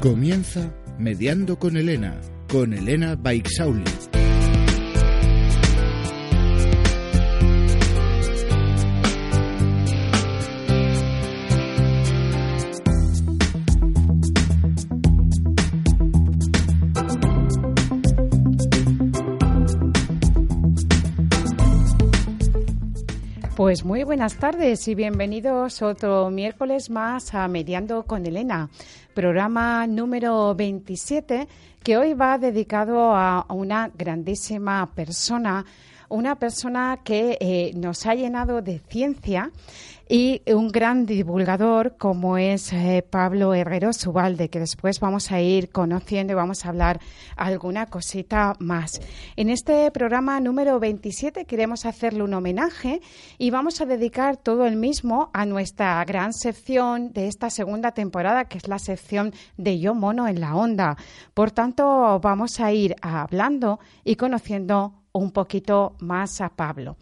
Comienza Mediando con Elena, con Elena Baixauli. Pues muy buenas tardes y bienvenidos otro miércoles más a Mediando con Elena, programa número 27 que hoy va dedicado a una grandísima persona, una persona que eh, nos ha llenado de ciencia y un gran divulgador como es eh, Pablo Herrero Subalde, que después vamos a ir conociendo y vamos a hablar alguna cosita más. En este programa número 27 queremos hacerle un homenaje y vamos a dedicar todo el mismo a nuestra gran sección de esta segunda temporada, que es la sección de Yo Mono en la Onda. Por tanto, vamos a ir hablando y conociendo un poquito más a Pablo.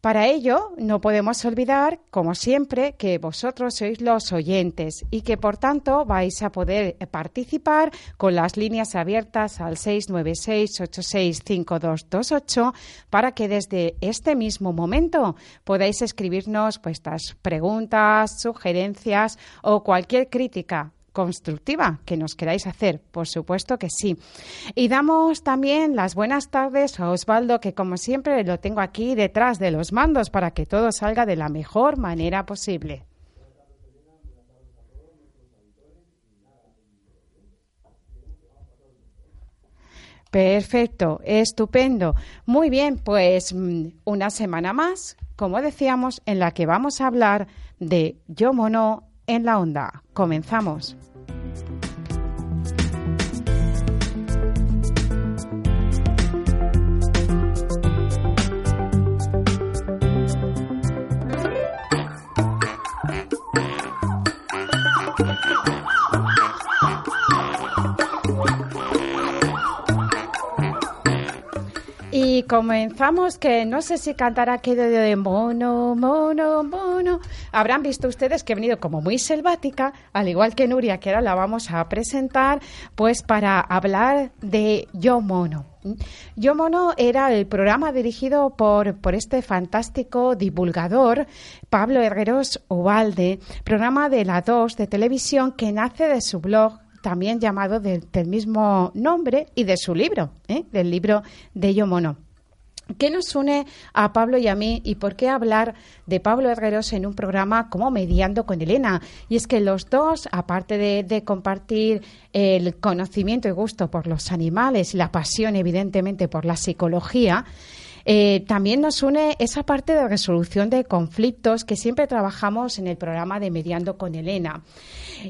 Para ello, no podemos olvidar, como siempre, que vosotros sois los oyentes y que, por tanto, vais a poder participar con las líneas abiertas al 696-865228 para que desde este mismo momento podáis escribirnos vuestras preguntas, sugerencias o cualquier crítica constructiva que nos queráis hacer, por supuesto que sí. Y damos también las buenas tardes a Osvaldo, que como siempre lo tengo aquí detrás de los mandos para que todo salga de la mejor manera posible. Perfecto, estupendo. Muy bien, pues mm, una semana más, como decíamos, en la que vamos a hablar de Yo Mono en la onda. Comenzamos. Y comenzamos, que no sé si cantará aquello de mono, mono, mono. Habrán visto ustedes que he venido como muy selvática, al igual que Nuria, que ahora la vamos a presentar, pues para hablar de Yo Mono. Yo Mono era el programa dirigido por, por este fantástico divulgador, Pablo Herreros Ovalde, programa de la 2 de televisión que nace de su blog también llamado del mismo nombre y de su libro, ¿eh? del libro de Yo Mono. ¿Qué nos une a Pablo y a mí y por qué hablar de Pablo Herreros en un programa como Mediando con Elena? Y es que los dos, aparte de, compartir el conocimiento y gusto por los animales la pasión, evidentemente, por la psicología, eh, también nos une esa parte de resolución de conflictos que siempre trabajamos en el programa de Mediando con Elena.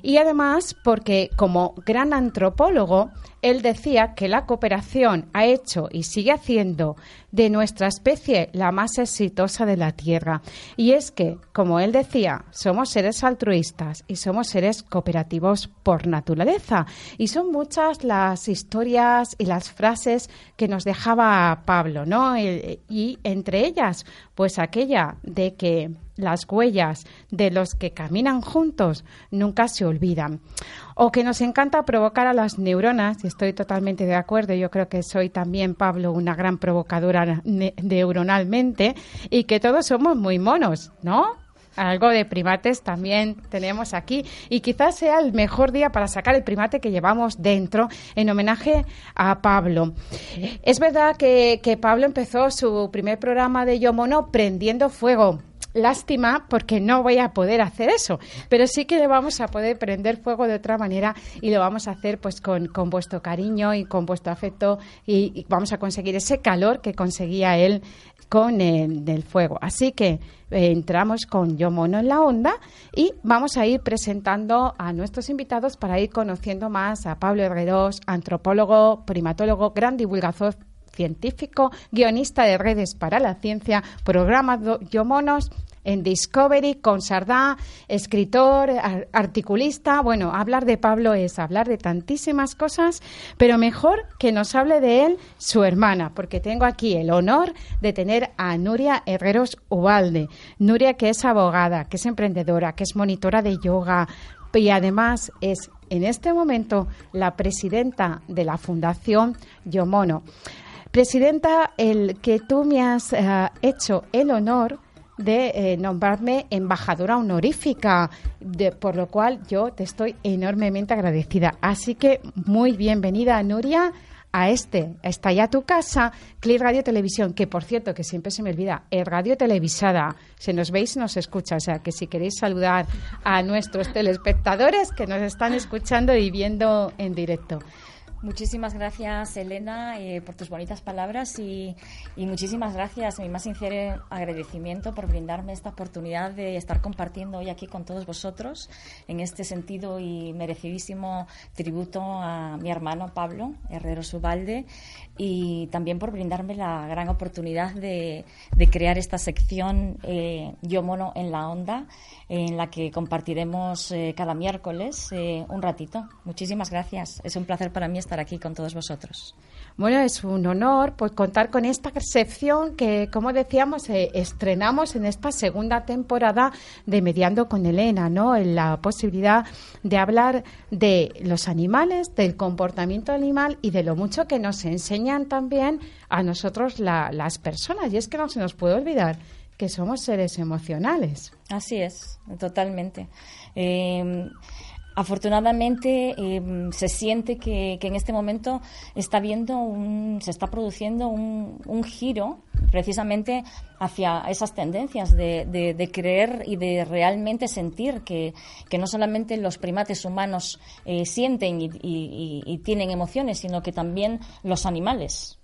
Y además porque como gran antropólogo, él decía que la cooperación ha hecho y sigue haciendo de nuestra especie la más exitosa de la Tierra. Y es que, como él decía, somos seres altruistas y somos seres cooperativos por naturaleza. Y son muchas las historias y las frases que nos dejaba Pablo, ¿no? Y entre ellas, pues aquella de que las huellas de los que caminan juntos nunca se olvidan. O que nos encanta provocar a las neuronas, y estoy totalmente de acuerdo, yo creo que soy también, Pablo, una gran provocadora neuronalmente, y que todos somos muy monos, ¿no? algo de primates también tenemos aquí y quizás sea el mejor día para sacar el primate que llevamos dentro en homenaje a Pablo. Es verdad que, que Pablo empezó su primer programa de Yo Mono prendiendo fuego lástima porque no voy a poder hacer eso, pero sí que le vamos a poder prender fuego de otra manera y lo vamos a hacer pues con, con vuestro cariño y con vuestro afecto y, vamos a conseguir ese calor que conseguía él con el, fuego. Así que eh, entramos con Yo Mono en la onda y vamos a ir presentando a nuestros invitados para ir conociendo más a Pablo Herreros, antropólogo, primatólogo, gran divulgador científico, guionista de redes para la ciencia, programa Yo Monos en Discovery con Sardá, escritor, articulista. Bueno, hablar de Pablo es hablar de tantísimas cosas, pero mejor que nos hable de él su hermana, porque tengo aquí el honor de tener a Nuria Herreros Ubalde. Nuria que es abogada, que es emprendedora, que es monitora de yoga y además es en este momento la presidenta de la Fundación Yomono. Presidenta, el que tú me has eh, hecho el honor de eh, nombrarme embajadora honorífica, de, por lo cual yo te estoy enormemente agradecida. Así que muy bienvenida, Nuria, a este, está ya tu casa, Click Radio Televisión, que por cierto, que siempre se me olvida, es radio televisada, se nos veis nos escucha, o sea que si queréis saludar a nuestros telespectadores que nos están escuchando y viendo en directo. Muchísimas gracias, Elena, eh, por tus bonitas palabras y, muchísimas gracias, mi más sincero agradecimiento por brindarme esta oportunidad de estar compartiendo hoy aquí con todos vosotros en este sentido y merecidísimo tributo a mi hermano Pablo Herrero Subalde y también por brindarme la gran oportunidad de, crear esta sección eh, Yo Mono en la Onda en la que compartiremos eh, cada miércoles eh, un ratito. Muchísimas gracias. Es un placer para mí estar aquí con todos vosotros. Bueno, es un honor pues, contar con esta sección que, como decíamos, eh, estrenamos en esta segunda temporada de Mediando con Elena, ¿no? En la posibilidad de hablar de los animales, del comportamiento animal y de lo mucho que nos enseñan también a nosotros las personas. Y es que no se nos puede olvidar que somos seres emocionales. Así es, totalmente. Em, afortunadamente em, se siente que, en este momento está viendo un, se está produciendo un, giro precisamente hacia esas tendencias de, creer y de realmente sentir que, no solamente los primates humanos eh, sienten y tienen emociones, sino que también los animales.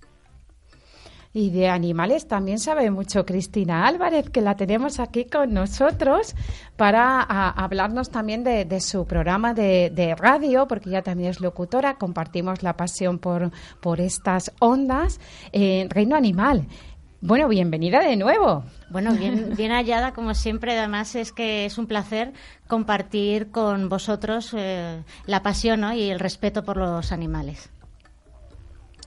Y de animales también sabe mucho Cristina Álvarez, que la tenemos aquí con nosotros para hablarnos también de, su programa de, radio, porque ella también es locutora, compartimos la pasión por, por estas ondas. en Reino Animal. Bueno, bienvenida de nuevo. Bueno, bien, bien hallada, como siempre. Además, es que es un placer compartir con vosotros eh, la pasión y el respeto por los animales.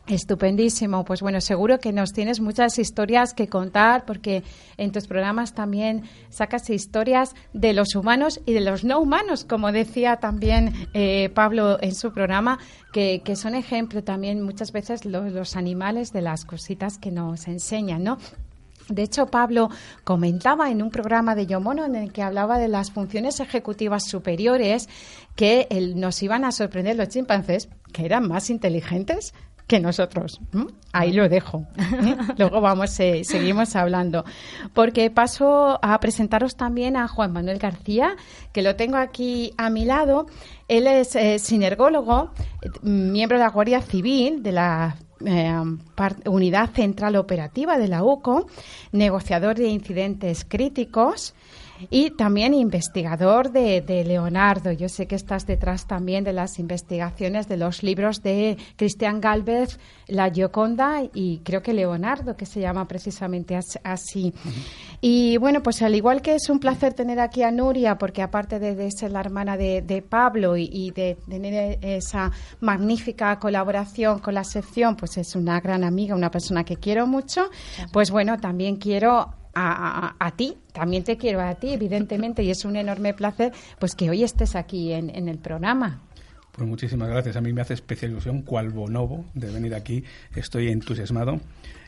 Estupendísimo. Pues bueno, seguro que nos tienes muchas historias que contar porque en tus programas también sacas historias de los humanos y de los no humanos, como decía también eh, Pablo en su programa, que, son ejemplo también muchas veces los, los animales de las cositas que nos enseñan, ¿no? De hecho, Pablo comentaba en un programa de Yomono en el que hablaba de las funciones ejecutivas superiores que nos iban a sorprender los chimpancés, que eran más inteligentes que nosotros. Ahí lo dejo. ¿eh? Luego vamos, eh, seguimos hablando. Porque paso a presentaros también a Juan Manuel García, que lo tengo aquí a mi lado. Él es eh, sinergólogo, miembro de la Guardia Civil de la Unidad Central Operativa de la UCO, negociador de incidentes críticos y también investigador de, Leonardo. Yo sé que estás detrás también de las investigaciones de los libros de Cristian Galvez, La Gioconda y creo que Leonardo, que se llama precisamente así. Y bueno, pues al igual que es un placer tener aquí a Nuria, porque aparte de, ser la hermana de, Pablo y, de tener esa magnífica colaboración con la sección, pues es una gran amiga, una persona que quiero mucho, pues bueno, también quiero a, ti, también te quiero a ti, evidentemente, y es un enorme placer pues que hoy estés aquí en, el programa. Pues muchísimas gracias. A mí me hace especial ilusión, cual bonobo, de venir aquí. Estoy entusiasmado.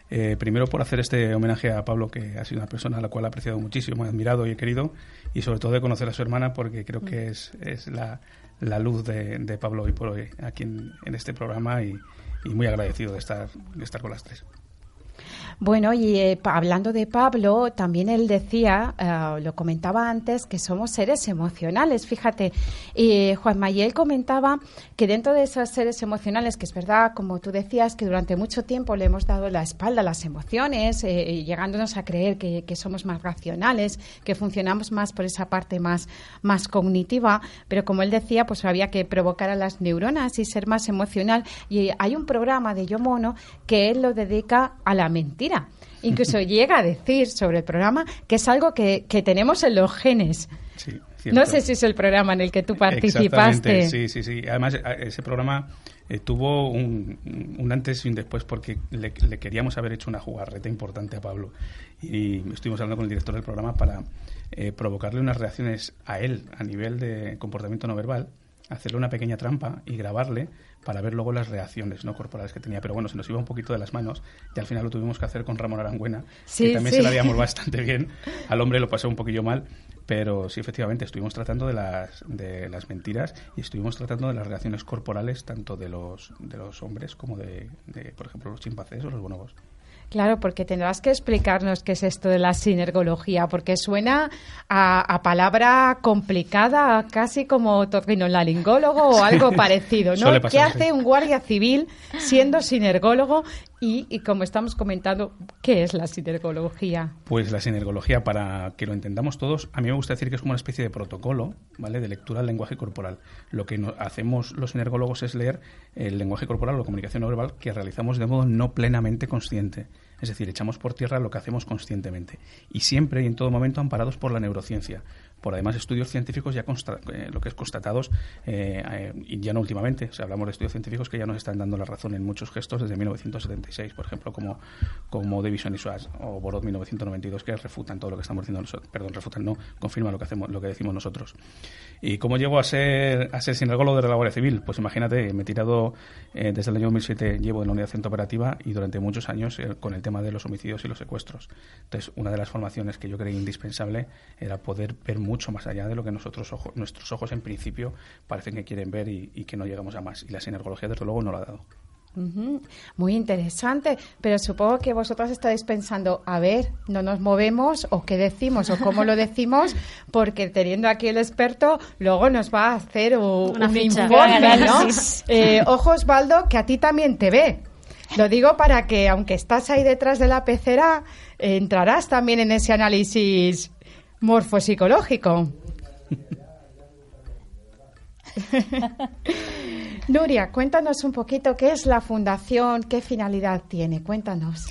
Eh, primero por hacer este homenaje a Pablo, que ha sido una persona a la cual he apreciado muchísimo, he admirado y he querido, y sobre todo de conocer a su hermana, porque creo que es, es la, la luz de, Pablo hoy por hoy aquí en, en este programa y, y, muy agradecido de estar, de estar con las tres. Bueno, y eh, hablando de Pablo, también él decía, uh, lo comentaba antes, que somos seres emocionales. Fíjate, y Juan Mayel comentaba que dentro de esos seres emocionales, que es verdad, como tú decías, que durante mucho tiempo le hemos dado la espalda a las emociones, eh, llegándonos a creer que, que, somos más racionales, que funcionamos más por esa parte más, más cognitiva, pero como él decía, pues había que provocar a las neuronas y ser más emocional. Y hay un programa de Yo Mono que él lo dedica a la mentira. Incluso llega a decir sobre el programa que es algo que, que tenemos en los genes. Sí, no sé si es el programa en el que tú participaste. Sí, sí, sí. Además, ese programa eh, tuvo un, un, antes y un después porque le, le, queríamos haber hecho una jugarreta importante a Pablo. Y estuvimos hablando con el director del programa para eh, provocarle unas reacciones a él a nivel de comportamiento no verbal, hacerle una pequeña trampa y grabarle para ver luego las reacciones no corporales que tenía. Pero bueno, se nos iba un poquito de las manos y al final lo tuvimos que hacer con Ramón Arangüena, sí, que también sí. se la habíamos bastante bien. Al hombre lo pasó un poquillo mal, pero sí, efectivamente, estuvimos tratando de las, de las mentiras y estuvimos tratando de las reacciones corporales tanto de los, de los hombres como de, de, por ejemplo, los chimpancés o los bonobos. Claro, porque tendrás que explicarnos qué es esto de la sinergología, porque suena a, a palabra complicada, casi como torrinolaringólogo o algo parecido, ¿no? ¿Qué hace un guardia civil siendo sinergólogo? Y, como estamos comentando, ¿qué es la sinergología? Pues la sinergología, para que lo entendamos todos, a mí me gusta decir que es como una especie de protocolo, ¿vale? De lectura del lenguaje corporal. Lo que no, hacemos los sinergólogos es leer el lenguaje corporal o comunicación no verbal que realizamos de modo no plenamente consciente. Es decir, echamos por tierra lo que hacemos conscientemente. Y siempre y en todo momento amparados por la neurociencia. Por además estudios científicos ya eh, lo que es constatados, eh, eh, y ya no últimamente, o sea, hablamos de estudios científicos que ya nos están dando la razón en muchos gestos desde 1976, por ejemplo, como, como Davison y Schwartz o Borod 1992, que refutan todo lo que estamos diciendo nosotros, perdón, refutan, no, confirman lo que hacemos, lo que decimos nosotros. ¿Y cómo llego a ser, a ser sinergólogo de la Guardia Civil? Pues imagínate, me he tirado eh, desde el año 2007, llevo en la unidad de centro operativa y durante muchos años eh, con el tema de los homicidios y los secuestros. Entonces, una de las formaciones que yo creí indispensable era poder ver mucho más allá de lo que nosotros ojo, nuestros ojos en principio parecen que quieren ver y, y, que no llegamos a más. Y la sinergología, desde luego, no lo ha dado. Uh -huh. Muy interesante, pero supongo que vosotros estáis pensando, a ver, no nos movemos o qué decimos o cómo lo decimos, porque teniendo aquí el experto, luego nos va a hacer un, Una un ficha. informe, ¿no? Eh, ojo, Osvaldo, que a ti también te ve. Lo digo para que, aunque estás ahí detrás de la pecera, eh, entrarás también en ese análisis morfopsicológico. Nuria, cuéntanos un poquito qué es la fundación, qué finalidad tiene. Cuéntanos.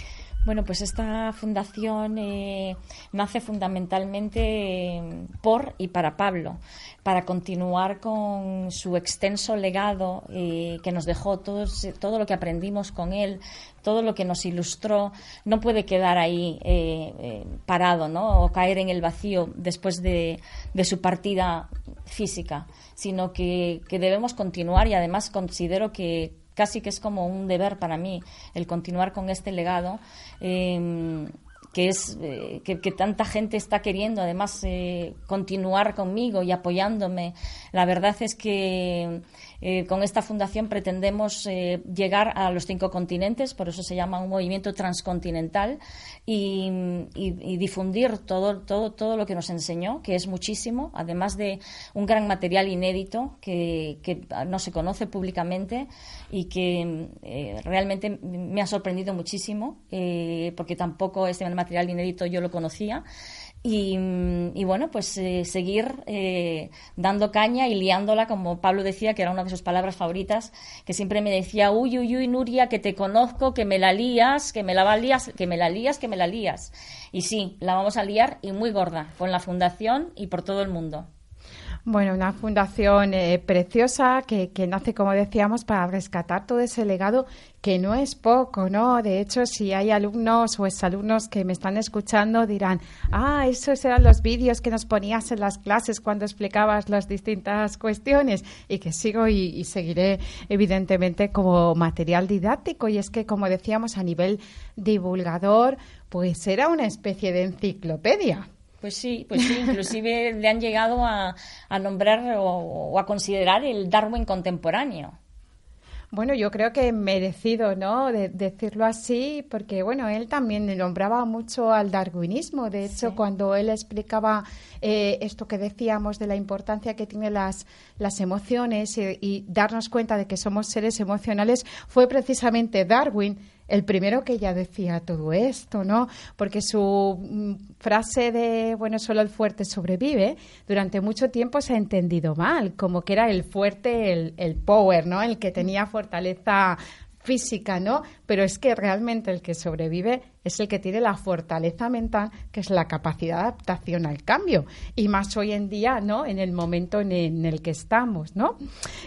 Bueno, pues esta fundación eh, nace fundamentalmente eh, por y para Pablo, para continuar con su extenso legado eh, que nos dejó todo lo que aprendimos con él, todo lo que nos ilustró, no puede quedar ahí eh, parado ¿no? o caer en el vacío después de, de su partida física, sino que, que debemos continuar y además considero que casi que es como un deber para mí el continuar con este legado. Eh, que es eh, que, que, tanta gente está queriendo además eh, continuar conmigo y apoyándome. La verdad es que eh, con esta fundación pretendemos eh, llegar a los cinco continentes, por eso se llama un movimiento transcontinental y, difundir todo, todo, todo lo que nos enseñó, que es muchísimo, además de un gran material inédito que, que no se conoce públicamente y que eh, realmente me ha sorprendido muchísimo, eh, porque tampoco este material inédito yo lo conocía. Y, y, bueno, pues eh, seguir eh, dando caña y liándola, como Pablo decía, que era una de sus palabras favoritas, que siempre me decía, uy, uy, uy, Nuria, que te conozco, que me la lías, que me la lías, que me la lías, que me la lías. Y sí, la vamos a liar y muy gorda, con la fundación y por todo el mundo. Bueno, una fundación eh, preciosa que, que, nace, como decíamos, para rescatar todo ese legado que no es poco, ¿no? De hecho, si hay alumnos o exalumnos que me están escuchando, dirán, ah, esos eran los vídeos que nos ponías en las clases cuando explicabas las distintas cuestiones y que sigo y, y seguiré, evidentemente, como material didáctico. Y es que, como decíamos, a nivel divulgador, pues era una especie de enciclopedia. Pues sí, pues sí, inclusive le han llegado a, a nombrar o, o, a considerar el Darwin contemporáneo. Bueno, yo creo que merecido, ¿no? De, decirlo así, porque bueno, él también nombraba mucho al darwinismo. De hecho, sí. cuando él explicaba eh, esto que decíamos de la importancia que tienen las, las emociones y, y darnos cuenta de que somos seres emocionales, fue precisamente Darwin el primero que ya decía todo esto, ¿no? Porque su mm, frase de, bueno, solo el fuerte sobrevive, durante mucho tiempo se ha entendido mal, como que era el fuerte, el, el power, ¿no? El que tenía fortaleza física, ¿no? Pero es que realmente el que sobrevive es el que tiene la fortaleza mental, que es la capacidad de adaptación al cambio. Y más hoy en día, ¿no? En el momento en el, que estamos, ¿no?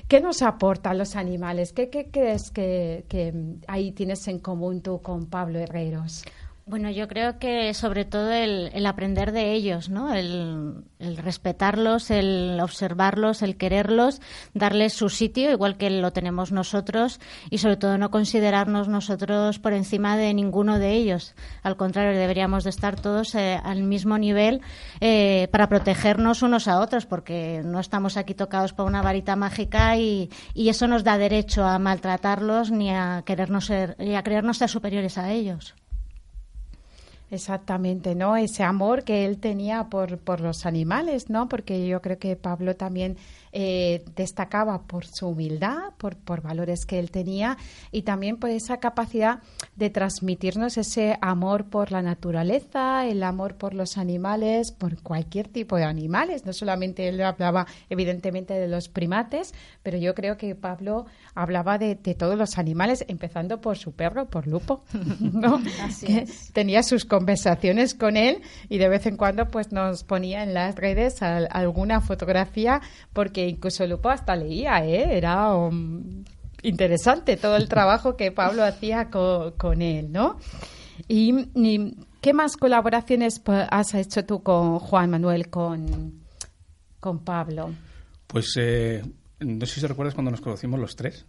¿Qué nos aportan los animales? ¿Qué, qué crees que, que ahí tienes en común tú con Pablo Herreros? Bueno, yo creo que sobre todo el, el aprender de ellos, ¿no? El, respetarlos, el observarlos, el quererlos, darles su sitio, igual que lo tenemos nosotros, y sobre todo no considerarnos nosotros por encima de ninguno de ellos. Al contrario, deberíamos de estar todos eh, al mismo nivel eh, para protegernos unos a otros, porque no estamos aquí tocados por una varita mágica y, y eso nos da derecho a maltratarlos ni a querernos ser, ni a creernos ser superiores a ellos. Exactamente, ¿no? Ese amor que él tenía por, por los animales, ¿no? Porque yo creo que Pablo también eh, destacaba por su humildad, por, por valores que él tenía y también por esa capacidad de transmitirnos ese amor por la naturaleza, el amor por los animales, por cualquier tipo de animales. No solamente él hablaba, evidentemente, de los primates, pero yo creo que Pablo hablaba de, de todos los animales, empezando por su perro, por Lupo, ¿no? Así es. Tenía sus conversaciones con él y de vez en cuando pues nos ponía en las redes a, a alguna fotografía porque incluso Lupo hasta leía, ¿eh? Era um, interesante todo el trabajo que Pablo hacía con, con él, ¿no? Y, y, ¿qué más colaboraciones has hecho tú con Juan Manuel, con, con Pablo? Pues eh, no sé si recuerdas cuando nos conocimos los tres.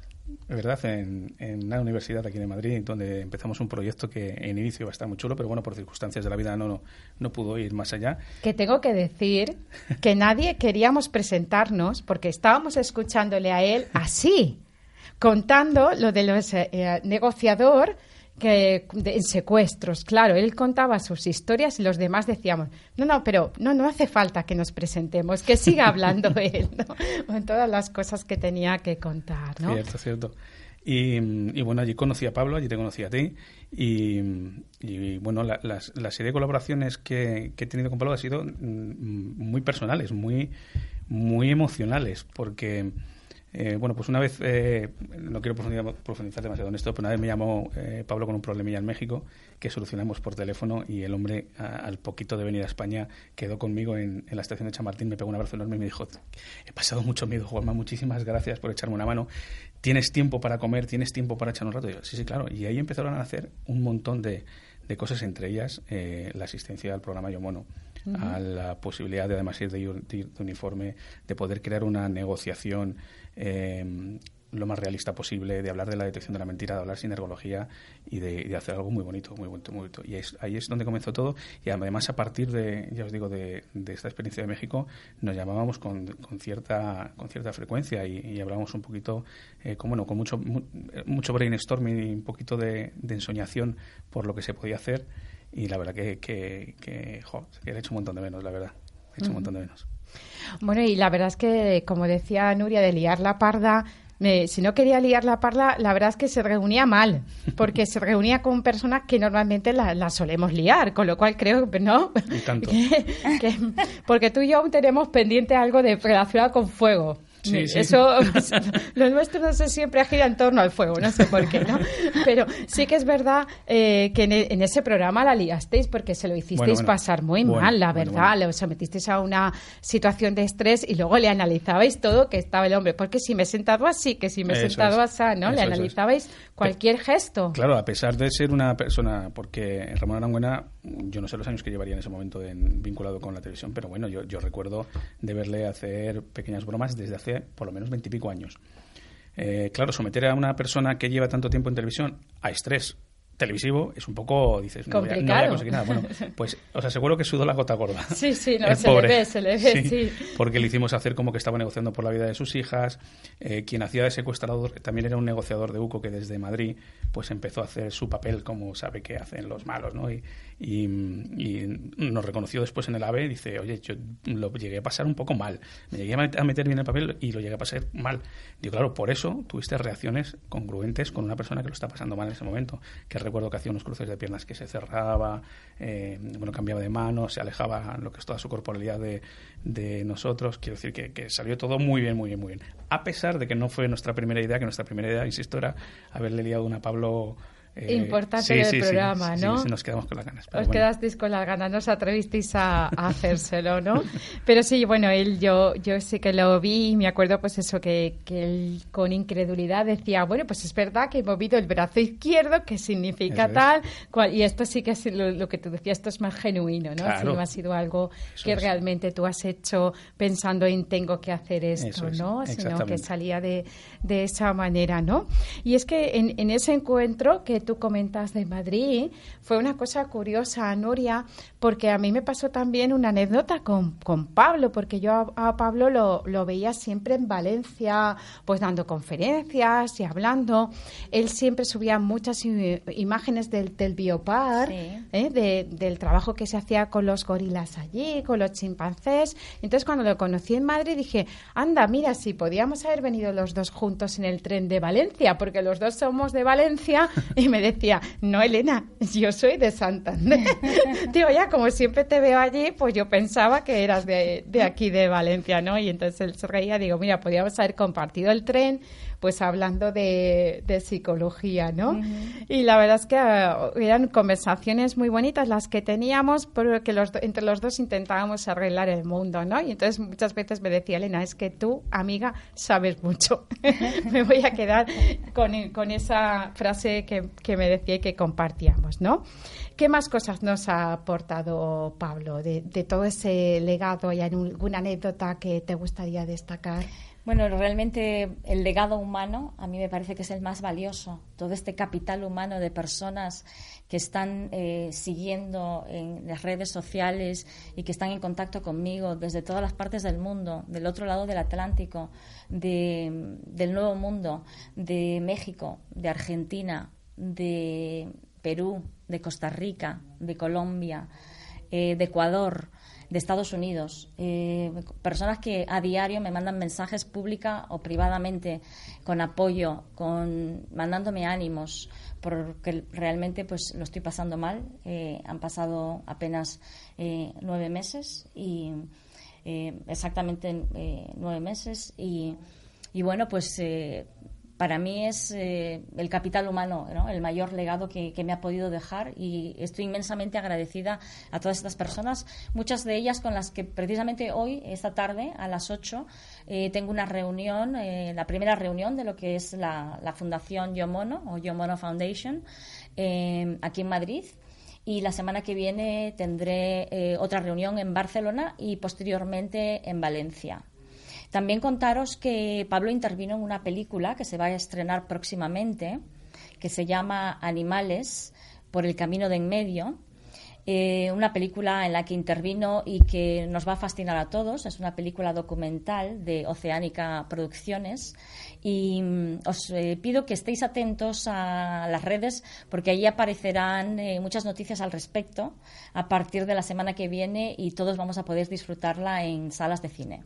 ¿Verdad? En, en, una universidad aquí de Madrid, donde empezamos un proyecto que en inicio iba a estar muy chulo, pero bueno, por circunstancias de la vida no, no, no pudo ir más allá. Que tengo que decir que nadie queríamos presentarnos porque estábamos escuchándole a él así, contando lo de los eh, negociador que de, en secuestros, claro, él contaba sus historias y los demás decíamos, no, no, pero no, no hace falta que nos presentemos, que siga hablando él, ¿no? Con todas las cosas que tenía que contar, ¿no? Cierto, cierto. Y, y, bueno, allí conocí a Pablo, allí te conocí a ti. Y, y bueno, la, la, la, serie de colaboraciones que, que, he tenido con Pablo ha sido mm, muy personales, muy, muy emocionales, porque eh, bueno, pues una vez, eh, no quiero profundizar, profundizar, demasiado en esto, pero una vez me llamó eh, Pablo con un problemilla en México que solucionamos por teléfono y el hombre, a, al poquito de venir a España, quedó conmigo en, en, la estación de Chamartín, me pegó un abrazo enorme y me dijo, he pasado mucho miedo, Juanma, muchísimas gracias por echarme una mano. ¿Tienes tiempo para comer? ¿Tienes tiempo para echar un rato? Y yo, sí, sí, claro. Y ahí empezaron a hacer un montón de, de cosas, entre ellas la asistencia al programa Yo Mono. A la posibilidad de además ir de, de, uniforme, de poder crear una negociación eh, lo más realista posible, de hablar de la detección de la mentira, de hablar sinergología y de, de hacer algo muy bonito, muy bonito, muy bonito. Y es, ahí es donde comenzó todo. Y además, a partir de, ya os digo, de, de esta experiencia de México, nos llamábamos con, con cierta, con cierta frecuencia y, y hablábamos un poquito, eh, con, bueno, con mucho, mu mucho brainstorming y un poquito de, de ensoñación por lo que se podía hacer. Y la verdad que, que, que, jo, que he hecho un montón de menos, la verdad. He hecho uh -huh. un montón de menos. Bueno, y la verdad es que, como decía Nuria, de liar la parda, eh, si no quería liar la parda, la verdad es que se reunía mal, porque se reunía con personas que normalmente la, la solemos liar, con lo cual creo, ¿no? Y tanto. Que, que, porque tú y yo aún tenemos pendiente algo de relacionado con fuego. Sí, Eso, pues, lo nuestro no sé, siempre gira en torno al fuego, no sé por qué, ¿no? Pero sí que es verdad eh, que e, en, ese programa la liasteis porque se lo hicisteis pasar muy mal, la verdad. Le sometisteis a una situación de estrés y luego le analizabais todo que estaba el hombre. Porque si me he sentado así, que si me he sentado así, ¿no? le analizabais cualquier gesto. Claro, a pesar de ser una persona, porque Ramón Arangüena, yo no sé los años que llevaría en ese momento vinculado con la televisión, pero bueno, yo, yo recuerdo de verle hacer pequeñas bromas desde hace por lo menos veintipico años. Eh, claro, someter a una persona que lleva tanto tiempo en televisión a estrés televisivo es un poco, dices, no voy, a, conseguir nada. Bueno, pues os aseguro que sudó la gota gorda. Sí, sí, no, se le ve, se le ve, sí, Porque le hicimos hacer como que estaba negociando por la vida de sus hijas. Eh, quien hacía de secuestrador también era un negociador de UCO que desde Madrid pues empezó a hacer su papel como sabe que hacen los malos, ¿no? Y, y, nos reconoció después en el AVE dice, oye, yo lo llegué a pasar un poco mal. Me llegué a meter bien el papel y lo llegué a pasar mal. Digo, claro, por eso tuviste reacciones congruentes con una persona que lo está pasando mal en ese momento, que recuerdo que hacía unos cruces de piernas que se cerraba, eh, bueno, cambiaba de mano, se alejaba lo que es toda su corporalidad de, de nosotros. Quiero decir que, que, salió todo muy bien, muy bien, muy bien. A pesar de que no fue nuestra primera idea, que nuestra primera idea, insisto, era haberle liado una Pablo eh, importante del programa, ¿no? Sí, nos quedamos con las ganas. Os quedasteis con las ganas, no os atrevisteis a, hacérselo, ¿no? pero sí, bueno, él, yo, yo sí que lo vi y me acuerdo, pues eso, que, que él con incredulidad decía, bueno, pues es verdad que he movido el brazo izquierdo, que significa tal, cual, y esto sí que es lo, que tú decías, esto es más genuino, ¿no? no ha sido algo que realmente tú has hecho pensando en tengo que hacer esto, ¿no? Sino que salía de, de esa manera, ¿no? Y es que en, en ese encuentro que tú comentas de Madrid fue una cosa curiosa, Nuria, porque a mí me pasó también una anécdota con, con Pablo, porque yo a, Pablo lo, lo, veía siempre en Valencia, pues dando conferencias y hablando. Él siempre subía muchas imágenes del, del biopar, ¿eh? del trabajo que se hacía con los gorilas allí, con los chimpancés. Entonces, cuando lo conocí en Madrid, dije, anda, mira, si podíamos haber venido los dos juntos en el tren de Valencia, porque los dos somos de Valencia, y me decía, no, Elena, yo soy de Santander. Digo, ya, como siempre te veo allí, pues yo pensaba que eras de, de aquí, de Valencia, ¿no? Y entonces él se reía, digo, mira, podríamos haber compartido el tren, pues hablando de, psicología, ¿no? Y la verdad es que ah, eran conversaciones muy bonitas las que teníamos, porque los, entre los dos intentábamos arreglar el mundo, ¿no? Y entonces muchas veces me decía, Elena, es que tú, amiga, sabes mucho. me voy a quedar con, con esa frase que, que, me decía y que compartíamos, ¿no? ¿Qué más cosas nos ha aportado Pablo de, de todo ese legado? ¿Hay alguna anécdota que te gustaría destacar? Bueno, realmente el legado humano a mí me parece que es el más valioso. Todo este capital humano de personas que están eh, siguiendo en las redes sociales y que están en contacto conmigo desde todas las partes del mundo, del otro lado del Atlántico, del Nuevo Mundo, de México, de Argentina, de Perú, de Costa Rica, de Colombia, eh, de Ecuador de Estados Unidos, eh, personas que a diario me mandan mensajes pública o privadamente con apoyo, con mandándome ánimos, porque realmente pues lo estoy pasando mal. Eh, han pasado apenas eh, nueve meses y exactamente nueve meses y, y bueno pues para mí es eh, el capital humano, el mayor legado que, me ha podido dejar y estoy inmensamente agradecida a todas estas personas, muchas de ellas con las que precisamente hoy, esta tarde, a las 8, eh, tengo una reunión, eh, la primera reunión de lo que es la, Fundación Yomono o Yomono Foundation aquí en Madrid y la semana que viene tendré otra reunión en Barcelona y posteriormente en Valencia. También contaros que Pablo intervino en una película que se va a estrenar próximamente, que se llama Animales por el camino de en medio. Eh, una película en la que intervino y que nos va a fascinar a todos. Es una película documental de Oceánica Producciones y mm, os eh, pido que estéis atentos a las redes porque ahí aparecerán eh, muchas noticias al respecto a partir de la semana que viene y todos vamos a poder disfrutarla en salas de cine.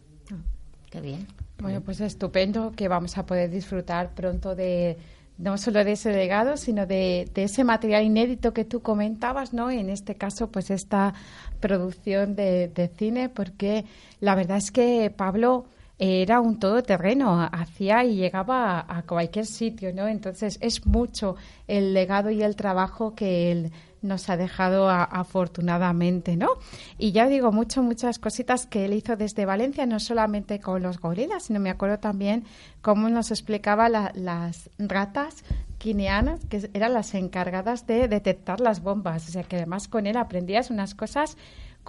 Qué bien. Bueno, pues estupendo que vamos a poder disfrutar pronto de no solo de ese legado, sino de, ese material inédito que tú comentabas, ¿no? En este caso, pues esta producción de, cine, porque la verdad es que Pablo era un todoterreno, hacía y llegaba a, cualquier sitio, ¿no? Entonces es mucho el legado y el trabajo que él nos ha dejado afortunadamente, ¿no? Y ya digo, mucho, muchas cositas que él hizo desde Valencia, no solamente con los gorilas, sino me acuerdo también cómo nos explicaba las ratas quineanas, que eran las encargadas de detectar las bombas. O sea, que además con él aprendías unas cosas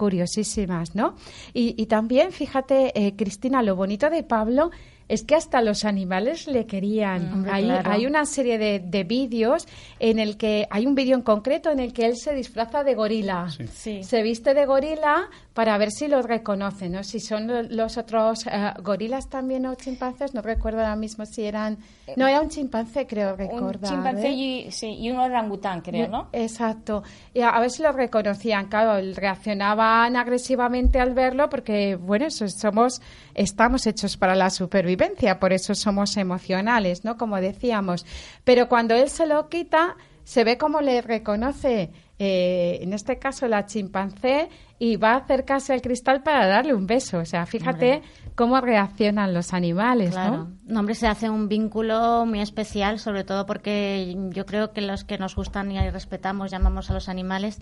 curiosísimas, ¿no? Y, también, fíjate, eh, Cristina, lo bonito de Pablo es que hasta los animales le querían. hay, una serie de, vídeos en el que hay un vídeo en concreto en el que él se disfraza de gorila. Se viste de gorila para ver si los reconoce, ¿no? Si son los otros eh, gorilas también o chimpancés, no recuerdo ahora mismo si eran... Eh, no, era un chimpancé, creo recordar. Un chimpancé ¿eh? y, sí, y un orangután, creo, ¿no? Exacto. Y a, ver si los reconocían. Claro, reaccionaban agresivamente al verlo porque, bueno, somos, estamos hechos para la supervivencia, por eso somos emocionales, ¿no? Como decíamos. Pero cuando él se lo quita, se ve como le reconoce eh, en este caso la chimpancé, y va a acercarse al cristal para darle un beso. O sea, fíjate cómo reaccionan los animales, claro. ¿no? hombre, se hace un vínculo muy especial, sobre todo porque yo creo que los que nos gustan y respetamos, llamamos a los animales,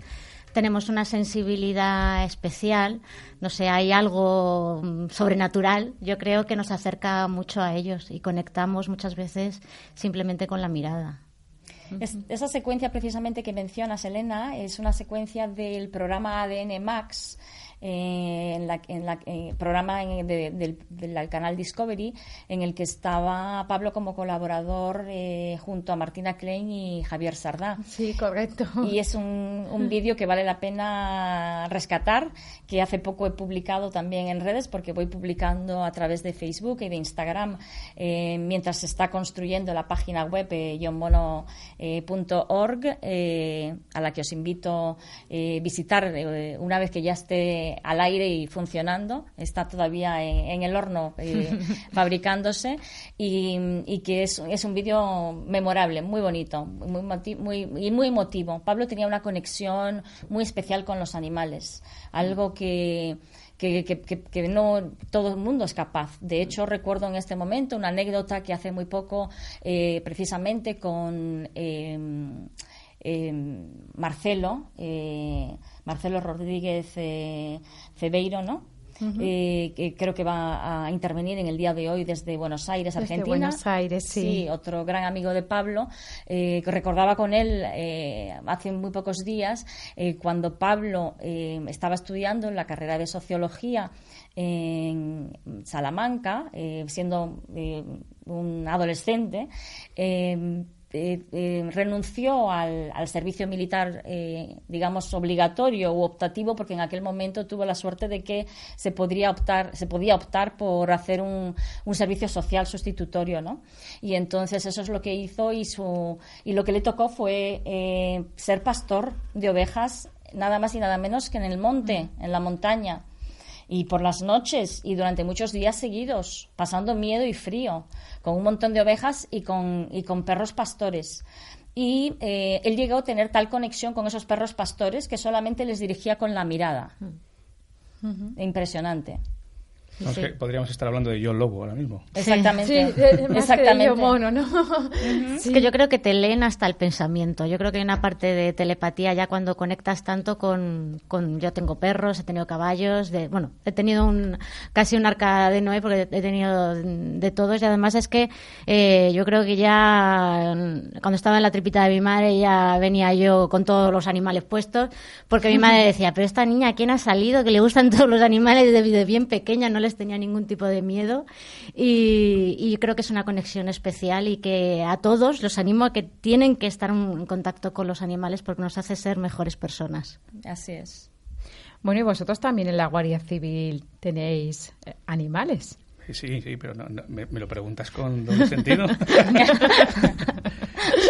tenemos una sensibilidad especial, no sé, hay algo mm, sobrenatural, yo creo que nos acerca mucho a ellos y conectamos muchas veces simplemente con la mirada esa secuencia precisamente que mencionas, Elena, es una secuencia del programa ADN Max eh, en la, en la eh, programa del, canal Discovery, en el que estaba Pablo como colaborador eh, junto a Martina Klein y Javier Sardá. Sí, correcto. Y es un, un vídeo que vale la pena rescatar, que hace poco he publicado también en redes, porque voy publicando a través de Facebook y de Instagram mientras se está construyendo la página web yonbono.org, a la que os invito a visitar una vez que ya esté al aire y funcionando, está todavía en, el horno eh, fabricándose y, que es, es un vídeo memorable, muy bonito muy, muy, y muy emotivo. Pablo tenía una conexión muy especial con los animales, algo que... Que, no todo el mundo es capaz. De hecho, recuerdo en este momento una anécdota que hace muy poco, eh, precisamente con eh, Marcelo, Marcelo Rodríguez eh, Cebeiro, ¿no? Eh, que creo que va a intervenir en el día de hoy desde Buenos Aires, Argentina. Buenos Aires, sí. otro gran amigo de Pablo, eh, que recordaba con él hace muy pocos días, cuando Pablo estaba estudiando en la carrera de sociología en Salamanca, siendo un adolescente, eh, eh, renunció al, servicio militar, eh, digamos, obligatorio u optativo, porque en aquel momento tuvo la suerte de que se, podría optar, se podía optar por hacer un, servicio social sustitutorio, ¿no? Y entonces eso es lo que hizo y, su, y lo que le tocó fue ser pastor de ovejas, nada más y nada menos que en el monte, en la montaña y por las noches y durante muchos días seguidos, pasando miedo y frío, con un montón de ovejas y con, y con perros pastores. Y eh, él llegó a tener tal conexión con esos perros pastores que solamente les dirigía con la mirada. Mm. Impresionante podríamos estar hablando de yo lobo ahora mismo. Exactamente. Exactamente. mono, ¿no? Es que yo creo que te leen hasta el pensamiento. Yo creo que hay una parte de telepatía ya cuando conectas tanto con, con yo tengo perros, he tenido caballos, de, bueno, he tenido un casi un arca de Noé porque he tenido de todos y además es que eh, yo creo que ya cuando estaba en la tripita de mi madre ya venía yo con todos los animales puestos porque mi madre decía, pero esta niña, ¿quién ha salido? Que le gustan todos los animales desde bien pequeña, no le tenía ningún tipo de miedo y, creo que es una conexión especial y que a todos los animo a que tienen que estar en contacto con los animales porque nos hace ser mejores personas. Así es. Bueno, y vosotros también en la Guardia Civil tenéis eh, animales. Sí, sí, pero me, lo preguntas con doble sentido.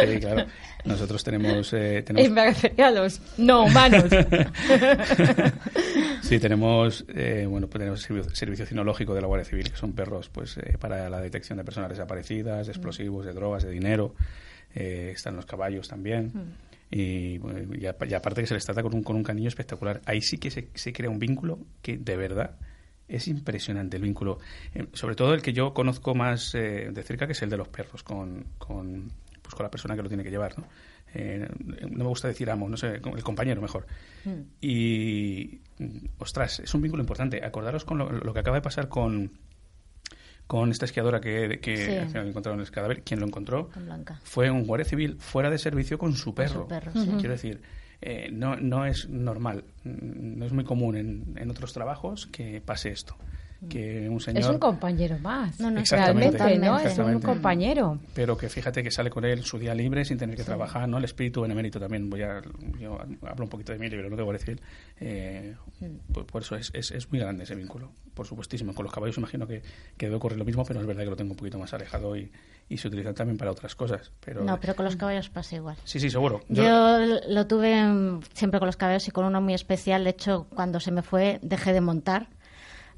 sí, claro. Nosotros tenemos... Eh, tenemos... no humanos. sí, tenemos, eh, bueno, pues tenemos servicio, servicio, cinológico de la Guardia Civil, que son perros pues eh, para la detección de personas desaparecidas, de explosivos, de drogas, de dinero. Eh, están los caballos también. Mm. Y, y, aparte que se les trata con un, con un cariño espectacular. Ahí sí que se, se crea un vínculo que de verdad es impresionante el vínculo. Eh, sobre todo el que yo conozco más eh, de cerca, que es el de los perros, con, con, pues con la persona que lo tiene que llevar. ¿no? Eh, no me gusta decir amo, no sé, el compañero mejor. Mm. Y, ostras, es un vínculo importante. Acordaros con lo, que acaba de pasar con, con esta esquiadora que, que al final encontraron el cadáver. Quien lo encontró fue un guardia civil fuera de servicio con su perro. Quiero decir, eh, no, no es normal, no es muy común en, en otros trabajos que pase esto que un señor... Es un compañero más. No, no, realmente, ¿no? Es un compañero. Pero que fíjate que sale con él su día libre sin tener que trabajar, ¿no? El espíritu benemérito también, voy a... Yo hablo un poquito de mí, pero no debo decir. Eh, por, eso es, es, es, muy grande ese vínculo, por supuestísimo. Con los caballos imagino que, que debe ocurrir lo mismo, pero es verdad que lo tengo un poquito más alejado y, y se utilizan también para otras cosas. Pero... No, pero con los caballos pasa igual. Sí, sí, seguro. Yo, lo tuve siempre con los caballos y con uno muy especial. De hecho, cuando se me fue, dejé de montar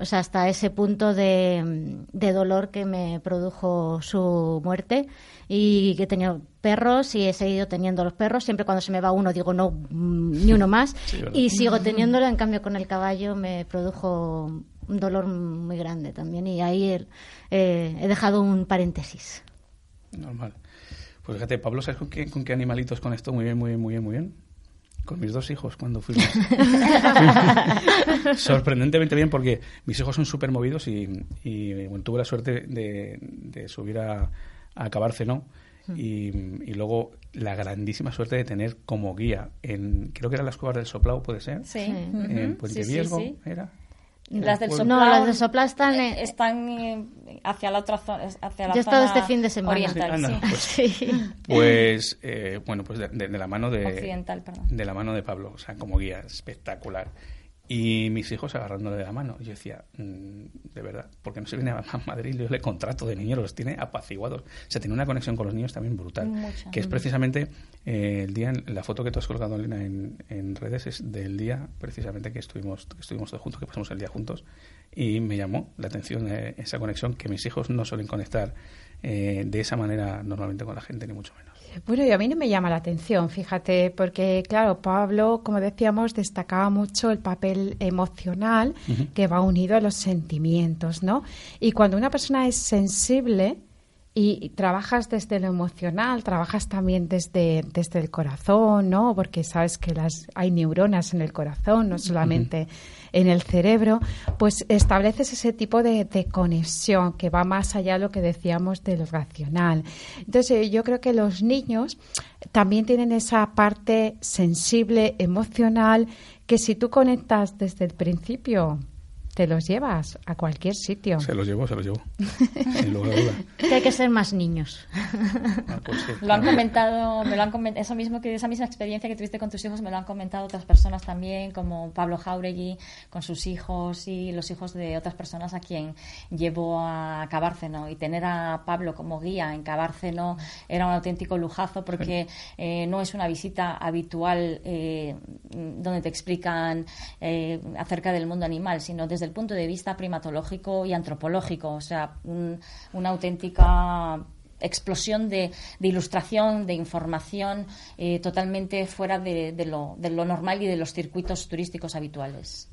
o sea, hasta ese punto de, dolor que me produjo su muerte y que he tenido perros y he seguido teniendo los perros. Siempre cuando se me va uno digo no, mm, ni uno más. y sigo teniéndolo. En cambio, con el caballo me produjo un dolor muy grande también y ahí eh, he dejado un paréntesis. Normal. Pues fíjate, Pablo, ¿sabes con qué, con qué animalitos con esto? Muy bien, muy bien, muy bien, muy bien con mis dos hijos cuando fuimos. Sorprendentemente bien porque mis hijos son súper movidos y, tuve la suerte de, subir a, a Cabárceno hmm. y, y, luego la grandísima suerte de tener como guía en, creo que eran las cuevas del Soplao, puede ser, sí. en Puente Viergo, era. Las del no, las del Sopla están, eh, están eh, hacia la otra zona. Hacia la Yo he estado este fin de semana. Oriental, pues, pues eh, bueno, pues de, de, la mano de. Occidental, perdón. De la mano de Pablo, o sea, como guía espectacular. Y mis hijos agarrándole de la mano. Y yo decía, mm, de verdad, porque no se viene a Madrid? Yo le contrato de niños, los tiene apaciguados. O sea, tiene una conexión con los niños también brutal. que es precisamente eh, el día, la foto que tú has colgado, Elena, en, en, redes, es del día precisamente que estuvimos, que estuvimos todos juntos, que pasamos el día juntos. Y me llamó la atención eh, esa conexión que mis hijos no suelen conectar eh, de esa manera normalmente con la gente, ni mucho menos. Bueno, y a mí no me llama la atención, fíjate, porque claro, Pablo, como decíamos, destacaba mucho el papel emocional que va unido a los sentimientos, ¿no? Y cuando una persona es sensible, y, trabajas desde lo emocional, trabajas también desde, desde el corazón, ¿no? Porque sabes que las, hay neuronas en el corazón, no solamente en el cerebro, pues estableces ese tipo de, de, conexión que va más allá de lo que decíamos de lo racional. Entonces, yo creo que los niños también tienen esa parte sensible, emocional, que si tú conectas desde el principio te los llevas a cualquier sitio. Se los llevo, se los llevo. Que hay que ser más niños. Ah, pues lo han comentado, me lo han comentado, eso mismo que esa misma experiencia que tuviste con tus hijos me lo han comentado otras personas también, como Pablo Jauregui con sus hijos y los hijos de otras personas a quien llevó a Cabárceno y tener a Pablo como guía en Cabárceno era un auténtico lujazo porque eh, no es una visita habitual eh, donde te explican eh, acerca del mundo animal, sino desde el punto de vista primatológico y antropológico, o sea, una auténtica explosión de, ilustración, de información eh, totalmente fuera de, lo, normal y de los circuitos turísticos habituales.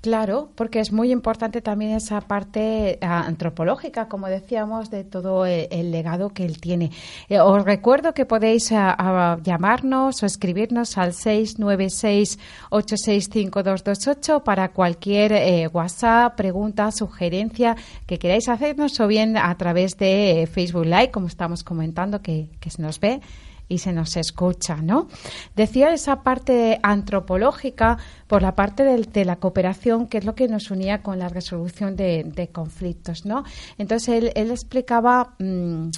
Claro, porque es muy importante también esa parte eh, antropológica, como decíamos, de todo eh, el, legado que él tiene. Eh, os recuerdo que podéis llamarnos o escribirnos al 696-865228 para cualquier WhatsApp, pregunta, sugerencia que queráis hacernos o bien a través de Facebook Live, como estamos comentando, que, que se nos ve y se nos escucha, ¿no? Decía esa parte antropológica por la parte de la cooperación, que es lo que nos unía con la resolución de, conflictos, ¿no? Entonces él, explicaba mm,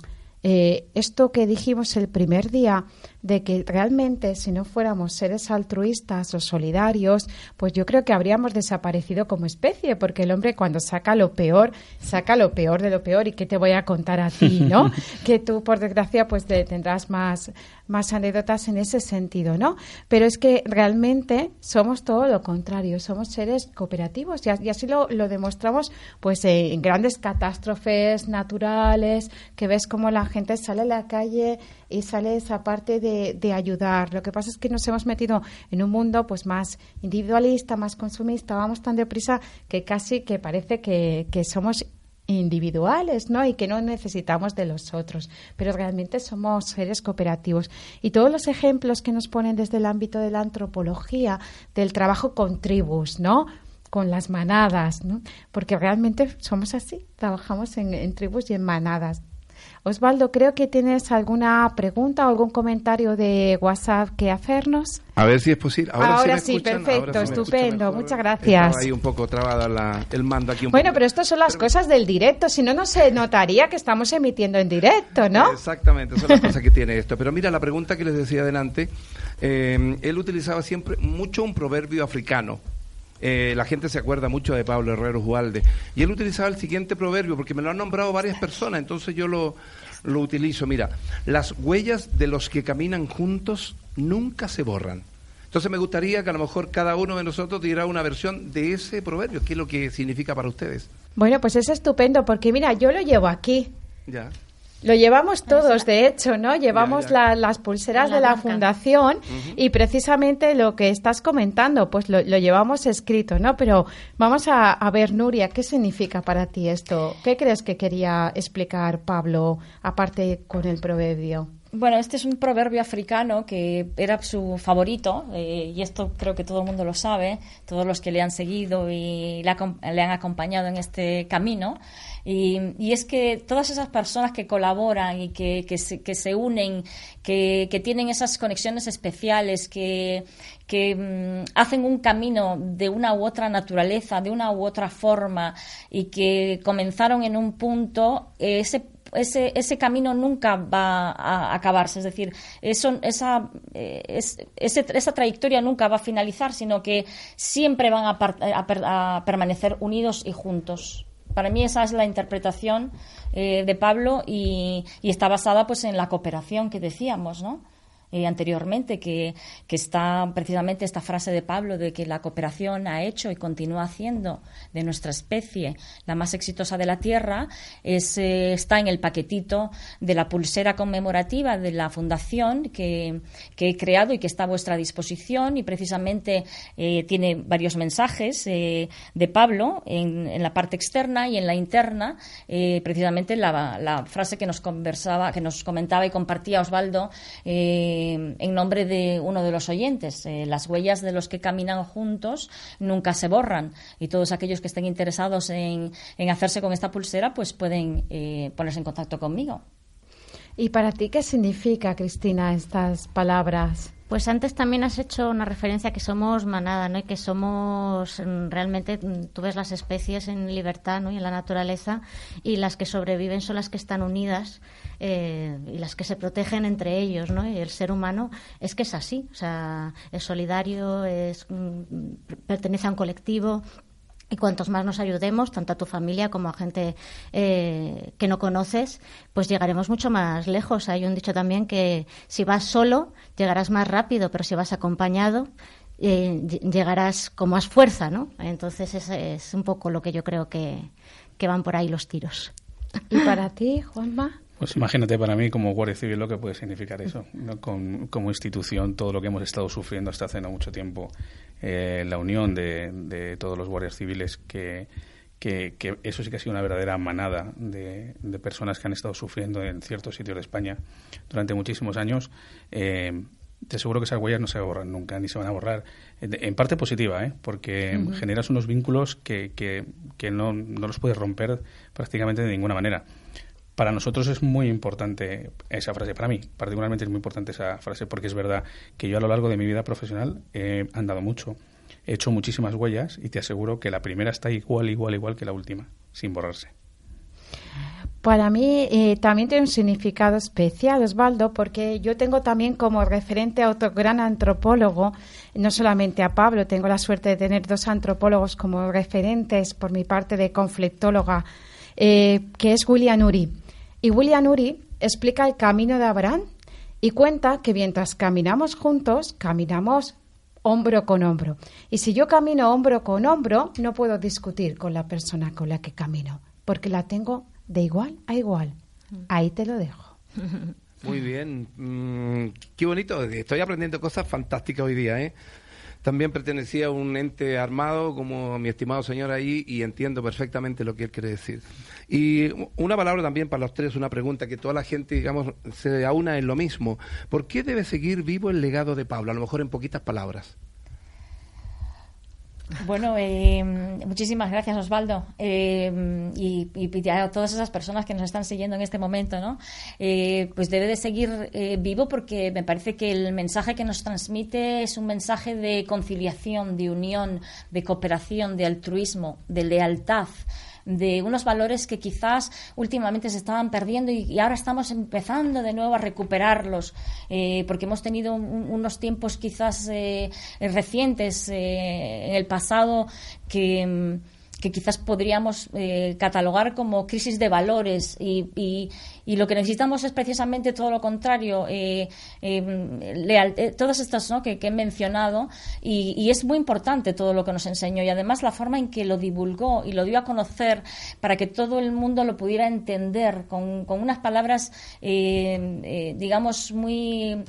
eh, esto que dijimos el primer día de que realmente si no fuéramos seres altruistas o solidarios, pues yo creo que habríamos desaparecido como especie, porque el hombre cuando saca lo peor, saca lo peor de lo peor y qué te voy a contar a ti, ¿no? que tú por desgracia pues tendrás más más anécdotas en ese sentido, ¿no? Pero es que realmente somos todo lo contrario, somos seres cooperativos y, así lo, demostramos pues en grandes catástrofes naturales, que ves cómo la gente sale a la calle y sale esa parte de, de, ayudar. Lo que pasa es que nos hemos metido en un mundo pues más individualista, más consumista, vamos tan deprisa que casi que parece que, que somos individuales, ¿no? Y que no necesitamos de los otros, pero realmente somos seres cooperativos. Y todos los ejemplos que nos ponen desde el ámbito de la antropología, del trabajo con tribus, ¿no? con las manadas, ¿no? Porque realmente somos así, trabajamos en, en tribus y en manadas. Osvaldo, creo que tienes alguna pregunta o algún comentario de WhatsApp que hacernos. A ver si es posible. Ahora, sí, perfecto, estupendo, muchas gracias. Ahí un poco trabada el mando aquí. Un bueno, pero estas son las cosas del directo, si no, no se notaría que estamos emitiendo en directo, ¿no? Exactamente, son las cosas que tiene esto. Pero mira, la pregunta que les decía adelante, eh, él utilizaba siempre mucho un proverbio africano. Eh, la gente se acuerda mucho de Pablo Herrero Jualde. Y él utilizaba el siguiente proverbio, porque me lo han nombrado varias personas, entonces yo lo, lo utilizo. Mira, las huellas de los que caminan juntos nunca se borran. Entonces me gustaría que a lo mejor cada uno de nosotros diera una versión de ese proverbio, qué es lo que significa para ustedes. Bueno, pues es estupendo, porque mira, yo lo llevo aquí. Ya. Lo llevamos todos, de hecho, ¿no? Llevamos las pulseras de la fundación y precisamente lo que estás comentando, pues lo, llevamos escrito, ¿no? Pero vamos a, a, ver, Nuria, ¿qué significa para ti esto? ¿Qué crees que quería explicar Pablo, aparte con el proverbio? Bueno, este es un proverbio africano que era su favorito, eh, y esto creo que todo el mundo lo sabe, todos los que le han seguido y le, han acompañado en este camino. Y, es que todas esas personas que colaboran y que, que, se, unen, que, tienen esas conexiones especiales, que, mm, hacen un camino de una u otra naturaleza, de una u otra forma, y que comenzaron en un punto, ese ese, ese camino nunca va a acabarse, es decir, eso, esa, eh, esa trayectoria nunca va a finalizar, sino que siempre van a, permanecer unidos y juntos. Para mí esa es la interpretación eh, de Pablo y, y, está basada pues en la cooperación que decíamos, ¿no? Eh, anteriormente, que, que, está precisamente esta frase de Pablo de que la cooperación ha hecho y continúa haciendo de nuestra especie la más exitosa de la Tierra, es, eh, está en el paquetito de la pulsera conmemorativa de la Fundación que, que he creado y que está a vuestra disposición y precisamente eh, tiene varios mensajes de Pablo en, en, la parte externa y en la interna, precisamente la, la, frase que nos conversaba, que nos comentaba y compartía Osvaldo. En nombre de uno de los oyentes. Eh, las huellas de los que caminan juntos nunca se borran y todos aquellos que estén interesados en, hacerse con esta pulsera pues pueden eh, ponerse en contacto conmigo. ¿Y para ti qué significa, Cristina, estas palabras? Pues antes también has hecho una referencia que somos manada, ¿no? Y que somos mm, realmente, mm, tú ves las especies en libertad, ¿no? Y en la naturaleza, y las que sobreviven son las que están unidas eh, y las que se protegen entre ellos, ¿no? Y el ser humano es que es así, o sea, es solidario, es mm, pertenece a un colectivo, y cuantos más nos ayudemos, tanto a tu familia como a gente eh, que no conoces, pues llegaremos mucho más lejos. Hay un dicho también que si vas solo, llegarás más rápido, pero si vas acompañado, eh, llegarás con más fuerza, ¿no? Entonces es, es un poco lo que yo creo que, que van por ahí los tiros. ¿Y para ti, Juanma? Pues imagínate para mí como Guardia Civil lo que puede significar eso, como institución, todo lo que hemos estado sufriendo hasta hace no mucho tiempo, eh, la unión de, todos los guardias civiles que, que, eso sí que ha sido una verdadera manada de, personas que han estado sufriendo en ciertos sitios de España durante muchísimos años. Eh, te aseguro que esas huellas no se borran nunca, ni se van a borrar. En parte positiva, ¿eh? porque generas unos vínculos que, que, que no, no, los puedes romper prácticamente de ninguna manera. Para nosotros es muy importante esa frase, para mí particularmente es muy importante esa frase porque es verdad que yo a lo largo de mi vida profesional he andado mucho, he hecho muchísimas huellas y te aseguro que la primera está igual, igual, igual que la última, sin borrarse. Para mí eh, también tiene un significado especial, Osvaldo, porque yo tengo también como referente a otro gran antropólogo, no solamente a Pablo, tengo la suerte de tener dos antropólogos como referentes por mi parte de conflictóloga, eh, que es William Uri. Y William Uri explica el camino de Abraham y cuenta que mientras caminamos juntos, caminamos hombro con hombro. Y si yo camino hombro con hombro, no puedo discutir con la persona con la que camino, porque la tengo de igual a igual. Ahí te lo dejo. Muy bien. Mm, qué bonito. Estoy aprendiendo cosas fantásticas hoy día, ¿eh? También pertenecía a un ente armado como mi estimado señor ahí y entiendo perfectamente lo que él quiere decir. Y una palabra también para los tres, una pregunta que toda la gente, digamos, se aúna en lo mismo. ¿Por qué debe seguir vivo el legado de Pablo? A lo mejor en poquitas palabras. Bueno, eh, muchísimas gracias Osvaldo eh, y, a todas esas personas que nos están siguiendo en este momento, ¿no? Eh, pues debe de seguir vivo porque me parece que el mensaje que nos transmite es un mensaje de conciliación, de unión, de cooperación, de altruismo, de lealtad de unos valores que quizás últimamente se estaban perdiendo y, ahora estamos empezando de nuevo a recuperarlos, eh, porque hemos tenido unos tiempos quizás eh, recientes eh, en el pasado que mm, que quizás podríamos eh, catalogar como crisis de valores y, y, lo que necesitamos es precisamente todo lo contrario, eh, eh, todas estas ¿no? que, he mencionado y, es muy importante todo lo que nos enseñó y además la forma en que lo divulgó y lo dio a conocer para que todo el mundo lo pudiera entender con, con unas palabras, digamos, muy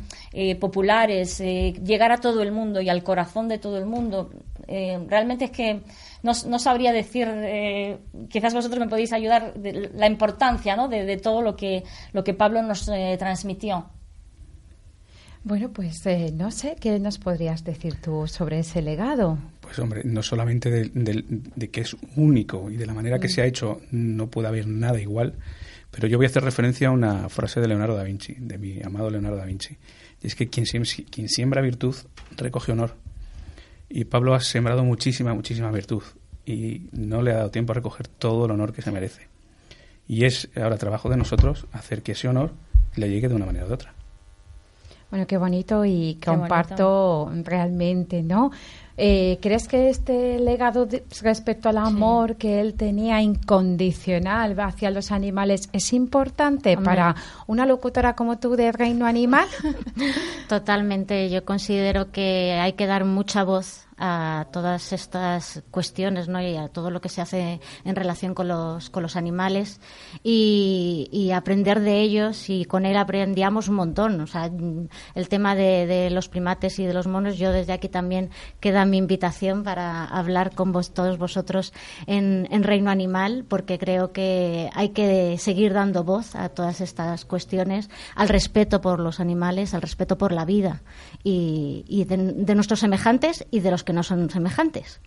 populares, llegar a todo el mundo y al corazón de todo el mundo. realmente es que no, no sabría decir, eh, quizás vosotros me podéis ayudar, de la importancia ¿no? de, todo lo que, lo que Pablo nos eh, transmitió. Bueno, pues eh, no sé, ¿qué nos podrías decir tú sobre ese legado? Pues hombre, no solamente de, que es único y de la manera que mm. se ha hecho no puede haber nada igual, pero yo voy a hacer referencia a una frase de Leonardo da Vinci, de mi amado Leonardo da Vinci. Y es que quien, quien siembra virtud recoge honor. Y Pablo ha sembrado muchísima, muchísima virtud y no le ha dado tiempo a recoger todo el honor que se merece. Y es ahora trabajo de nosotros hacer que ese honor le llegue de una manera u otra. Bueno, qué bonito y comparto realmente, ¿no? Eh, ¿Crees que este legado respecto al amor que él tenía incondicional hacia los animales es importante para una locutora como tú de Reino Animal? Totalmente. Yo considero que hay que dar mucha voz a todas estas cuestiones ¿no? y a todo lo que se hace en relación con los, con los animales y, aprender de ellos y con él aprendíamos un montón. O sea, el tema de, los primates y de los monos, yo desde aquí también queda mi invitación para hablar con vos, todos vosotros en, en Reino Animal porque creo que hay que seguir dando voz a todas estas cuestiones, al respeto por los animales, al respeto por la vida y, de, nuestros semejantes y de los que no son semejantes.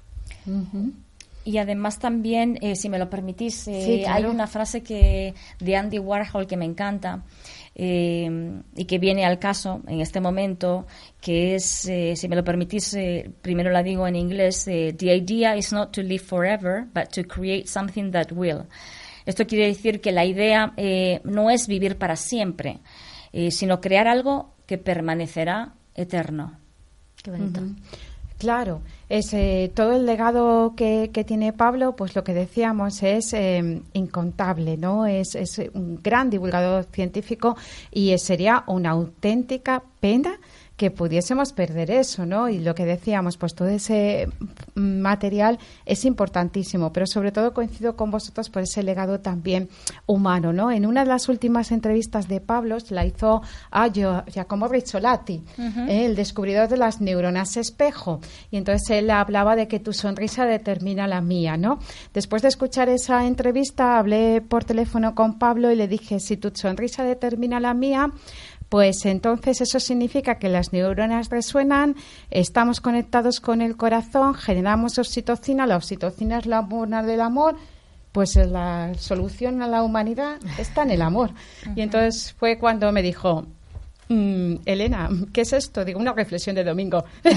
Y además también, eh, si me lo permitís, eh, hay una frase que de Andy Warhol que me encanta eh, y que viene al caso en este momento, que es, si me lo permitís, primero la digo en inglés, The idea is not to live forever, but to create something that will. Esto quiere decir que la idea no es vivir para siempre, sino crear algo que permanecerá eterno. Qué bonito. Claro, es, todo el legado que, tiene Pablo, pues lo que decíamos es eh, incontable, ¿no? Es, es, un gran divulgador científico y sería una auténtica pena que pudiésemos perder eso, ¿no? Y lo que decíamos, pues todo ese material es importantísimo, pero sobre todo coincido con vosotros por ese legado también humano, ¿no? En una de las últimas entrevistas de Pablo la hizo a Giacomo Rizzolatti, ¿eh? el descubridor de las neuronas espejo, y entonces él hablaba de que tu sonrisa determina la mía, ¿no? Después de escuchar esa entrevista, hablé por teléfono con Pablo y le dije, si tu sonrisa determina la mía, pues entonces eso significa que las neuronas resuenan, estamos conectados con el corazón, generamos oxitocina, la oxitocina es la hormona del amor, pues la solución a la humanidad está en el amor. Y entonces fue cuando me dijo, mm, Elena, ¿qué es esto? Digo, una reflexión de domingo. y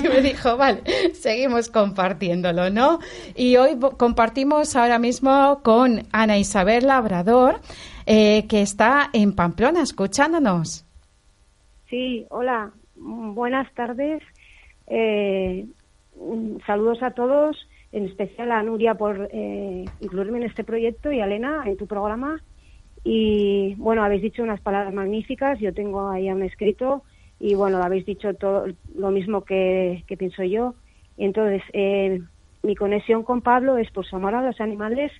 me dijo, vale, seguimos compartiéndolo, ¿no? Y hoy compartimos ahora mismo con Ana Isabel Labrador, eh, que está en Pamplona escuchándonos. Sí, hola, buenas tardes. Eh, saludos a todos, en especial a Nuria por eh, incluirme en este proyecto y a Elena en tu programa. Y bueno, habéis dicho unas palabras magníficas, yo tengo ahí un escrito y bueno, habéis dicho todo lo mismo que, que pienso yo. Entonces, mi conexión con Pablo es por su amor a los animales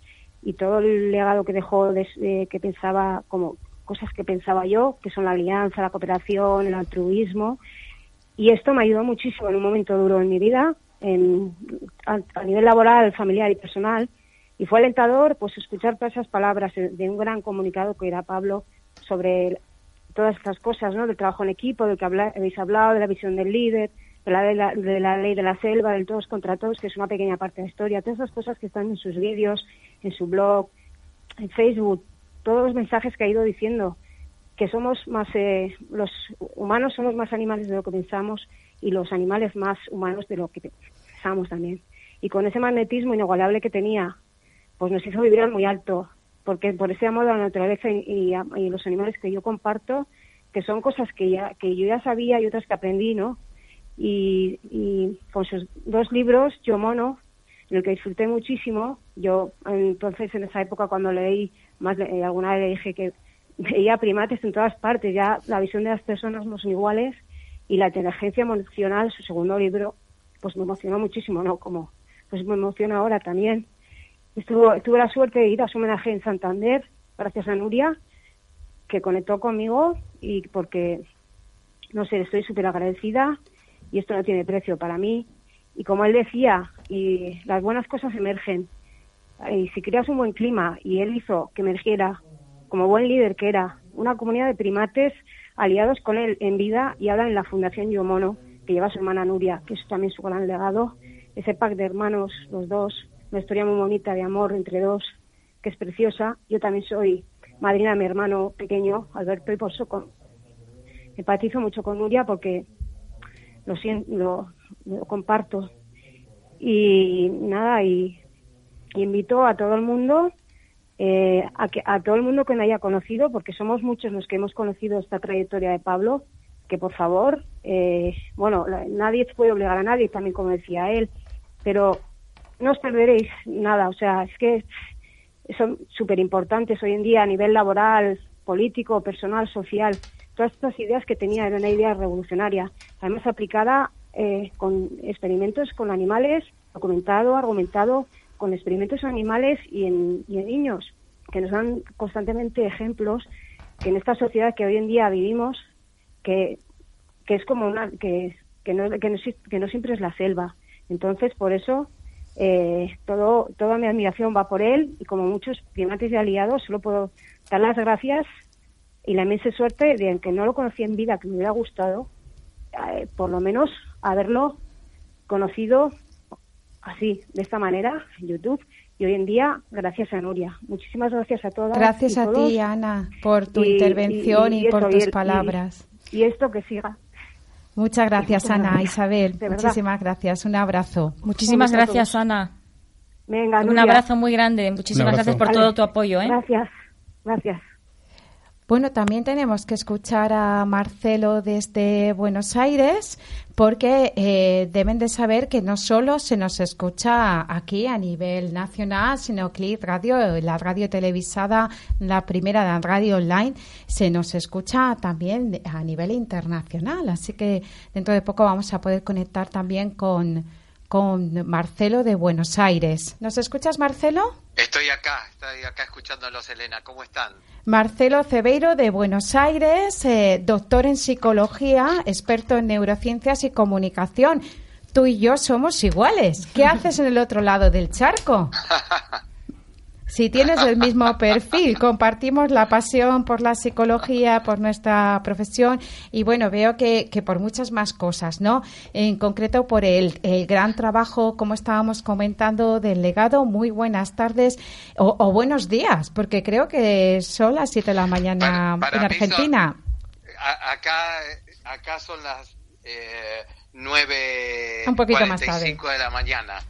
y todo el legado que dejó, que pensaba como, cosas que pensaba yo, que son la alianza, la cooperación, el altruismo. Y esto me ayudó muchísimo en un momento duro en mi vida, en, a, nivel laboral, familiar y personal. Y fue alentador pues escuchar todas esas palabras de un gran comunicado que era Pablo sobre todas estas cosas, ¿no? Del trabajo en equipo, del que habéis hablado, de la visión del líder, de la, de la, ley de la selva, del todos contra todos, que es una pequeña parte de la historia, todas esas cosas que están en sus vídeos, en su blog, en Facebook, todos los mensajes que ha ido diciendo, que somos más, eh, los humanos somos más animales de lo que pensamos y los animales más humanos de lo que pensamos también. Y con ese magnetismo inigualable que tenía, pues nos hizo vibrar muy alto, porque por ese amor a la naturaleza y, a, los animales que yo comparto, que son cosas que ya que yo ya sabía y otras que aprendí, ¿no? Y, y con sus dos libros, Yo Mono, en el que disfruté muchísimo, yo entonces en esa época cuando leí, más eh, alguna vez le dije que veía primates en todas partes, ya la visión de las personas no son iguales y la inteligencia emocional, su segundo libro, pues me emocionó muchísimo, ¿no? Como pues me emociona ahora también. Estuvo, tuve la suerte de ir a su homenaje en Santander, gracias a Nuria, que conectó conmigo y porque, no sé, estoy súper agradecida y esto no tiene precio para mí. Y como él decía, y las buenas cosas emergen. Y si creas un buen clima, y él hizo que emergiera, como buen líder que era, una comunidad de primates aliados con él en vida y ahora en la Fundación Yomono, que lleva su hermana Nuria, que es también su gran legado, ese pack de hermanos, los dos, una historia muy bonita de amor entre dos, que es preciosa. Yo también soy madrina de mi hermano pequeño, Alberto, y por eso empatizo mucho con Nuria porque lo, siento, lo, comparto. Y nada, y, invito a todo el mundo, eh, a, que, a todo el mundo que me haya conocido, porque somos muchos los que hemos conocido esta trayectoria de Pablo, que por favor, eh, bueno, nadie puede obligar a nadie, también como decía él, pero no os perderéis nada. O sea, es que son súper importantes hoy en día a nivel laboral, político, personal, social. Todas estas ideas que tenía eran una idea revolucionaria, además aplicada eh, con experimentos con animales, documentado, argumentado con experimentos animales y en, y en niños, que nos dan constantemente ejemplos que en esta sociedad que hoy en día vivimos, que, que es como una, que, que, no, que, no, que no siempre es la selva. Entonces, por eso eh, todo, toda mi admiración va por él y como muchos primates y aliados solo puedo dar las gracias y la inmensa suerte de que no lo conocí en vida, que me hubiera gustado, eh, por lo menos haberlo conocido así, de esta manera, en YouTube. Y hoy en día, gracias a Nuria. Muchísimas gracias a todas. Gracias a ti, Ana, por tu intervención y, por tus palabras. y esto que siga. Muchas gracias, Ana, Isabel. Muchísimas gracias. Un abrazo. Muchísimas gracias, Ana. Venga, Un abrazo muy grande. Muchísimas gracias por todo tu apoyo. ¿eh? Gracias. Gracias. Bueno, también tenemos que escuchar a Marcelo desde Buenos Aires porque eh, deben de saber que no solo se nos escucha aquí a nivel nacional, sino que Radio, la radio televisada, la primera de radio online, se nos escucha también a nivel internacional. Así que dentro de poco vamos a poder conectar también con con Marcelo de Buenos Aires. ¿Nos escuchas, Marcelo? Estoy acá, estoy acá escuchándolos, Elena. ¿Cómo están? Marcelo Cebeiro de Buenos Aires, eh, doctor en psicología, experto en neurociencias y comunicación. Tú y yo somos iguales. ¿Qué haces en el otro lado del charco? Si tienes el mismo perfil, compartimos la pasión por la psicología, por nuestra profesión y bueno, veo que, que por muchas más cosas, ¿no? En concreto por el, el, gran trabajo, como estábamos comentando, del legado. Muy buenas tardes o, buenos días, porque creo que son las 7 de la mañana en Argentina. acá, acá son las eh, 9 Un poquito más tarde. de la mañana.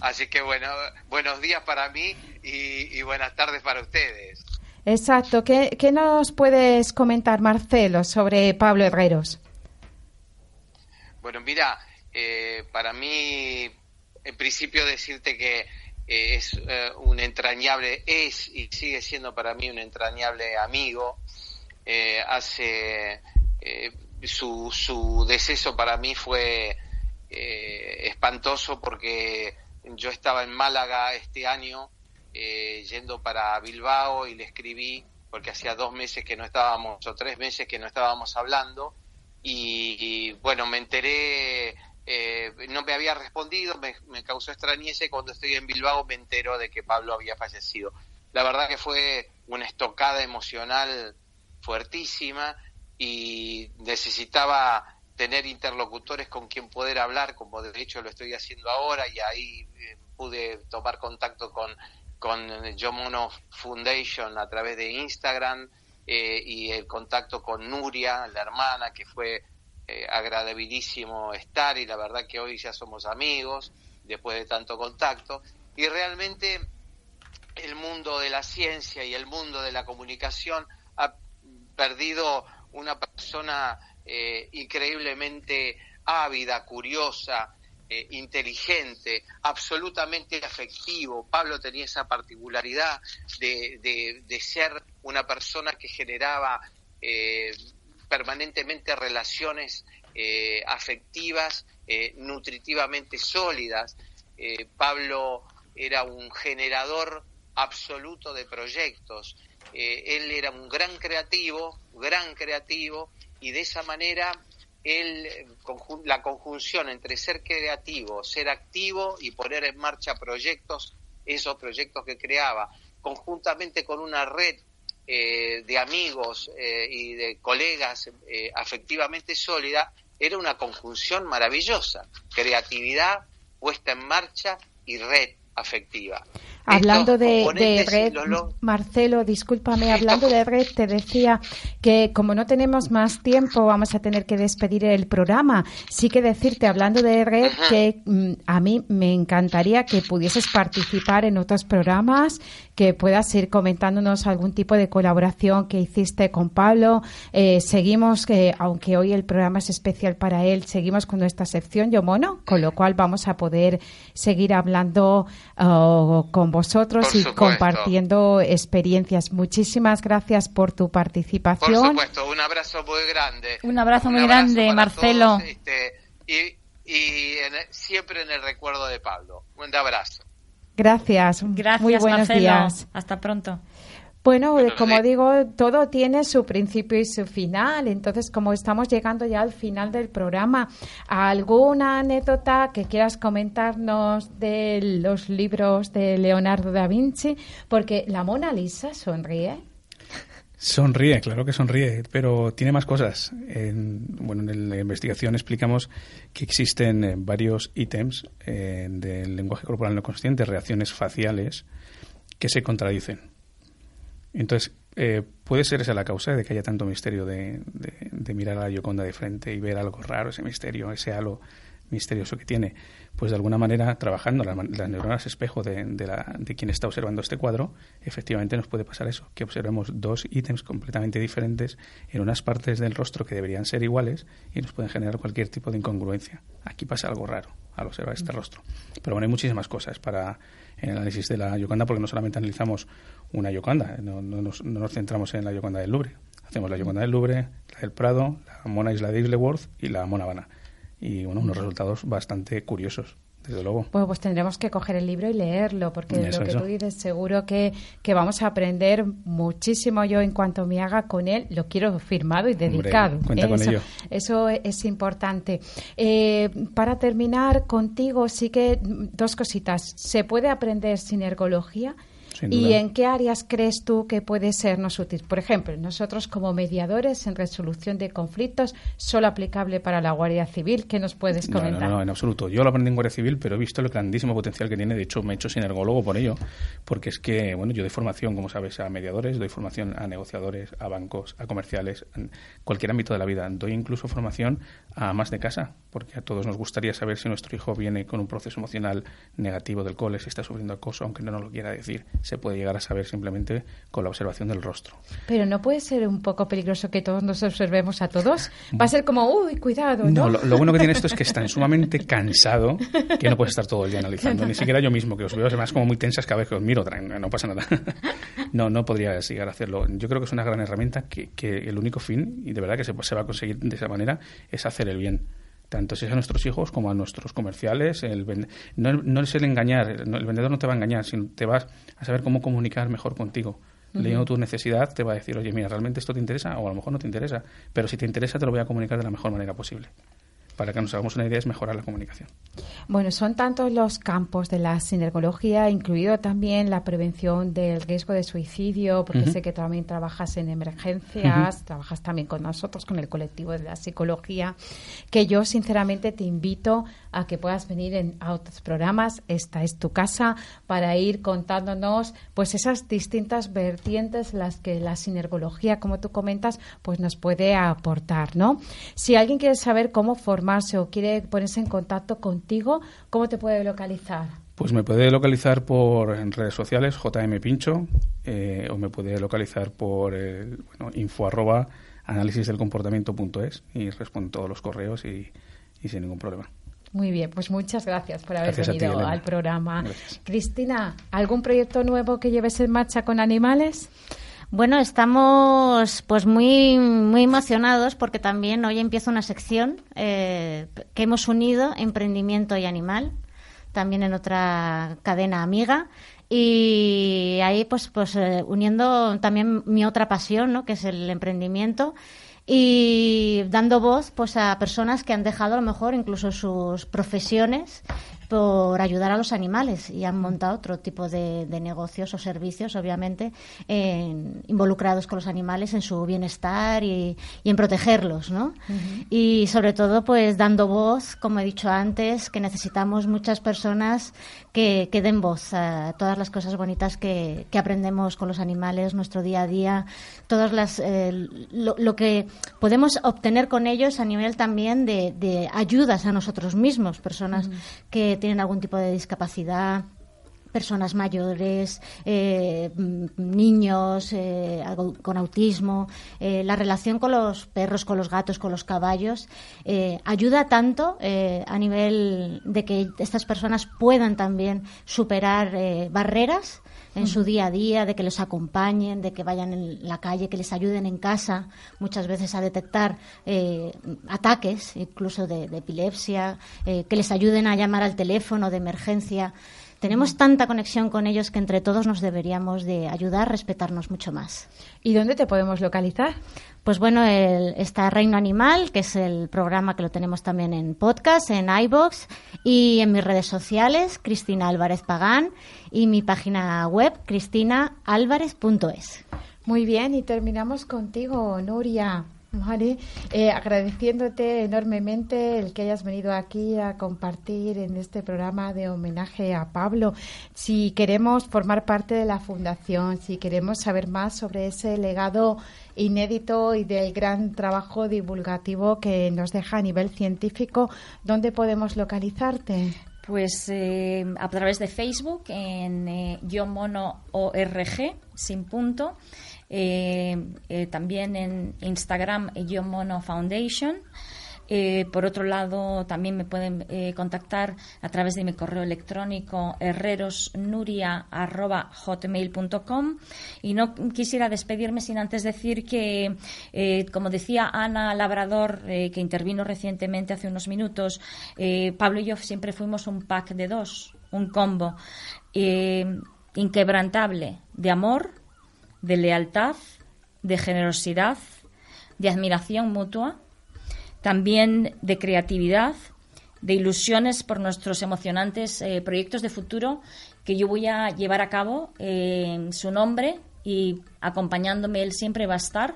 Así que bueno, buenos días para mí y, buenas tardes para ustedes. Exacto. ¿Qué, nos puedes comentar, Marcelo, sobre Pablo Herreros? Bueno, mira, eh, para mí, en principio decirte que eh, es eh, un entrañable, es y sigue siendo para mí un entrañable amigo. hace su, su deceso para mí fue espantoso porque yo estaba en Málaga este año eh, yendo para Bilbao y le escribí porque hacía dos meses que no estábamos, o tres meses que no estábamos hablando, y, bueno, me enteré, eh, no me había respondido, me, me causó extrañeza y cuando estoy en Bilbao me entero de que Pablo había fallecido. La verdad que fue una estocada emocional fuertísima y necesitaba tener interlocutores con quien poder hablar, como de hecho lo estoy haciendo ahora, y ahí eh, pude tomar contacto con, con Yo Mono Foundation a través de Instagram eh, y el contacto con Nuria, la hermana, que fue eh, estar y la verdad que hoy ya somos amigos después de tanto contacto. Y realmente el mundo de la ciencia y el mundo de la comunicación ha perdido una persona eh, increíblemente ávida, curiosa, eh, inteligente, absolutamente afectivo. Pablo tenía esa particularidad de, de, ser una persona que generaba eh, permanentemente relaciones afectivas, nutritivamente sólidas. Pablo era un generador absoluto de proyectos. él era un gran creativo, gran creativo, y de esa manera la conjunción entre ser creativo, ser activo y poner en marcha proyectos, esos proyectos que creaba, conjuntamente con una red eh, de amigos eh, y de colegas eh, afectivamente sólida, era una conjunción maravillosa, creatividad puesta en marcha y red afectiva. Hablando de, red, Marcelo, discúlpame, hablando de red, te decía que como no tenemos más tiempo, vamos a tener que despedir el programa. Sí que decirte, hablando de red, que mm, a mí me encantaría que pudieses participar en otros programas, que puedas ir comentándonos algún tipo de colaboración que hiciste con Pablo. Eh, seguimos, que aunque hoy el programa es especial para él, seguimos con nuestra sección Yo Mono, con lo cual vamos a poder seguir hablando oh, con vosotros y compartiendo experiencias. Muchísimas gracias por tu participación. Por supuesto, un abrazo muy grande. Un abrazo muy grande, Marcelo. Este, y, siempre en el recuerdo de Pablo. Un abrazo. Gracias. Gracias, muy buenos días. Hasta pronto. Bueno, como digo, todo tiene su principio y su final. Entonces, como estamos llegando ya al final del programa, ¿alguna anécdota que quieras comentarnos de los libros de Leonardo da Vinci? Porque la Mona Lisa sonríe. Sonríe, claro que sonríe, pero tiene más cosas. En, bueno, en la investigación explicamos que existen eh, varios ítems eh, del lenguaje corporal no consciente, reacciones faciales, que se contradicen. Entonces, eh, puede ser esa la causa de que haya tanto misterio de, mirar a la Yoconda de frente y ver algo raro, ese misterio, ese halo misterioso que tiene. Pues de alguna manera, trabajando las, neuronas espejo de, de, quien está observando este cuadro, efectivamente nos puede pasar eso, que observemos dos ítems completamente diferentes en unas partes del rostro que deberían ser iguales y nos pueden generar cualquier tipo de incongruencia. Aquí pasa algo raro al observar este rostro. Pero bueno, hay muchísimas cosas para el análisis de la Yoconda, porque no solamente analizamos una Yoconda, no, nos, centramos en la Yoconda del Louvre. Hacemos la Yoconda del Louvre, la del Prado, la Mona Isla de Isleworth y la Mona Habana. Y bueno, unos resultados bastante curiosos desde luego. Bueno, pues tendremos que coger el libro y leerlo, porque lo que tú dices, seguro que, que, vamos a aprender muchísimo. Yo, en cuanto me haga con él, lo quiero firmado y dedicado. cuenta con eso, ello. Eso es importante. Eh, para terminar contigo, sí que dos cositas. ¿Se puede aprender sin ergología? ¿Y en qué áreas crees tú que puede sernos útil? Por ejemplo, nosotros como mediadores en resolución de conflictos, solo aplicable para la Guardia Civil. ¿Qué nos puedes comentar? No, no, en absoluto. Yo lo aprendí en Guardia Civil, pero he visto el grandísimo potencial que tiene. De hecho, me he hecho sinergólogo por ello, porque es que, bueno, yo doy formación, como sabes, a mediadores, doy formación a negociadores, a bancos, a comerciales, en cualquier ámbito de la vida. Doy incluso formación a más de casa, porque a todos nos gustaría saber si nuestro hijo viene con un proceso emocional negativo del cole, si está sufriendo acoso, aunque no nos lo quiera decir se puede llegar a saber simplemente con la observación del rostro. Pero no puede ser un poco peligroso que todos nos observemos a todos. Va a ser como, uy, cuidado. No, lo, bueno que tiene esto es que es tan sumamente cansado que no puede estar todo el día analizando. Ni siquiera yo mismo, que os veo además como muy tensas cada vez que os miro, no pasa nada. no, no podría llegar a hacerlo. Yo creo que es una gran herramienta que, el único fin, y de verdad que se, se va a conseguir de esa manera, es hacer el bien tanto si es a nuestros hijos como a nuestros comerciales. El no, no, es el engañar, el vendedor no te va a engañar, sino te vas a saber cómo comunicar mejor contigo. leyendo tu necesidad, te va a decir, oye, mira, ¿realmente esto te interesa? O a lo mejor no te interesa. Pero si te interesa, te lo voy a comunicar de la mejor manera posible para que nos hagamos una idea, es mejorar la comunicación. Bueno, son tantos los campos de la sinergología, incluido también la prevención del riesgo de suicidio, porque sé que también trabajas en emergencias, trabajas también con nosotros, con el colectivo de la psicología, que yo sinceramente te invito a que puedas venir en, a otros programas. Esta es tu casa para ir contándonos pues esas distintas vertientes las que la sinergología, como tú comentas, pues nos puede aportar, ¿no? Si alguien quiere saber cómo formarse o quiere ponerse en contacto contigo, ¿cómo te puede localizar? Pues me puede localizar por en redes sociales, JM Pincho, eh, o me puede localizar por el, bueno, info arroba y respondo todos los correos y sin ningún problema. Muy bien, pues muchas gracias por haber venido al programa. Cristina, ¿algún proyecto nuevo que lleves en marcha con animales? Bueno, estamos pues muy muy emocionados porque también hoy empieza una sección eh, que hemos unido emprendimiento y animal, también en otra cadena amiga y ahí pues pues eh, uniendo también mi otra pasión, ¿no? que es el emprendimiento y dando voz pues a personas que han dejado a lo mejor incluso sus profesiones por ayudar a los animales y han montado otro tipo de, negocios o servicios, obviamente, involucrados con los animales en su bienestar y, en protegerlos, ¿no? Y sobre todo, pues dando voz, como he dicho antes, que necesitamos muchas personas que, den voz a todas las cosas bonitas que, aprendemos con los animales, nuestro día a día, todas las eh, lo, que podemos obtener con ellos a nivel también de, ayudas a nosotros mismos, personas que tienen algún tipo de discapacidad personas mayores, eh, niños eh, con autismo, eh, la relación con los perros, con los gatos, con los caballos, ayuda tanto a nivel de que estas personas puedan también superar barreras en su día a día, de que les acompañen, de que vayan en la calle, que les ayuden en casa, muchas veces a detectar eh, ataques, incluso de, epilepsia, eh, que les ayuden a llamar al teléfono de emergencia. Tenemos tanta conexión con ellos que entre todos nos deberíamos de ayudar, respetarnos mucho más. ¿Y dónde te podemos localizar? Pues bueno, está Reino Animal, que es el programa que lo tenemos también en podcast, en iBox y en mis redes sociales, Cristina Álvarez Pagán, y mi página web, cristinaalvarez.es. Muy bien, y terminamos contigo, Nuria. Vale, eh, agradeciéndote enormemente el que hayas venido aquí a compartir en este programa de homenaje a Pablo. Si queremos formar parte de la fundación, si queremos saber más sobre ese legado inédito y del gran trabajo divulgativo que nos deja a nivel científico, ¿dónde podemos localizarte? Pues eh, a través de Facebook en eh, Yo sin punto también en Instagram Yo Mono Foundation. Eh, por otro lado, también me pueden contactar a través de mi correo electrónico herrerosnuria.hotmail.com y no quisiera despedirme sin antes decir que, como decía Ana Labrador, que intervino recientemente hace unos minutos, Pablo y yo siempre fuimos un pack de dos, un combo inquebrantable de amor, de lealtad, de generosidad, de admiración mutua, también de creatividad, de ilusiones por nuestros emocionantes eh, proyectos de futuro que yo voy a llevar a cabo en su nombre y acompañándome él siempre va a estar.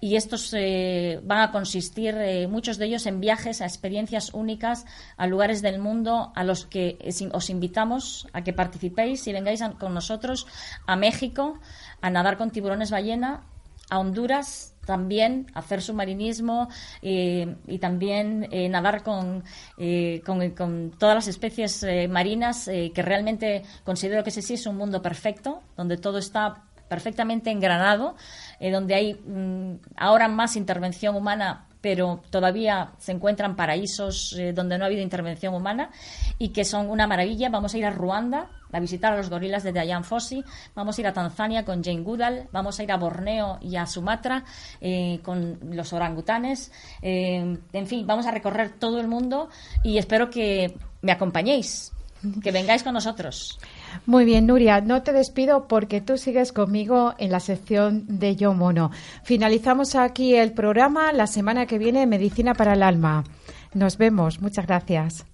Y estos eh, van a consistir, eh, muchos de ellos, en viajes a experiencias únicas a lugares del mundo a los que os invitamos a que participéis y vengáis con nosotros a México a nadar con tiburones ballena, a Honduras también hacer submarinismo eh, y también nadar con, con, todas las especies marinas que realmente considero que ese sí es un mundo perfecto, donde todo está perfectamente engranado, eh, donde hay mm, ahora más intervención humana pero todavía se encuentran paraísos eh, donde no ha habido intervención humana y que son una maravilla. Vamos a ir a Ruanda a visitar a los gorilas de Diane Fossey, vamos a ir a Tanzania con Jane Goodall, vamos a ir a Borneo y a Sumatra eh, con los orangutanes. en fin, vamos a recorrer todo el mundo y espero que me acompañéis, que vengáis con nosotros. Muy bien, Nuria, no te despido porque tú sigues conmigo en la sección de Yo Mono. Finalizamos aquí el programa la semana que viene, Medicina para el Alma. Nos vemos, muchas gracias.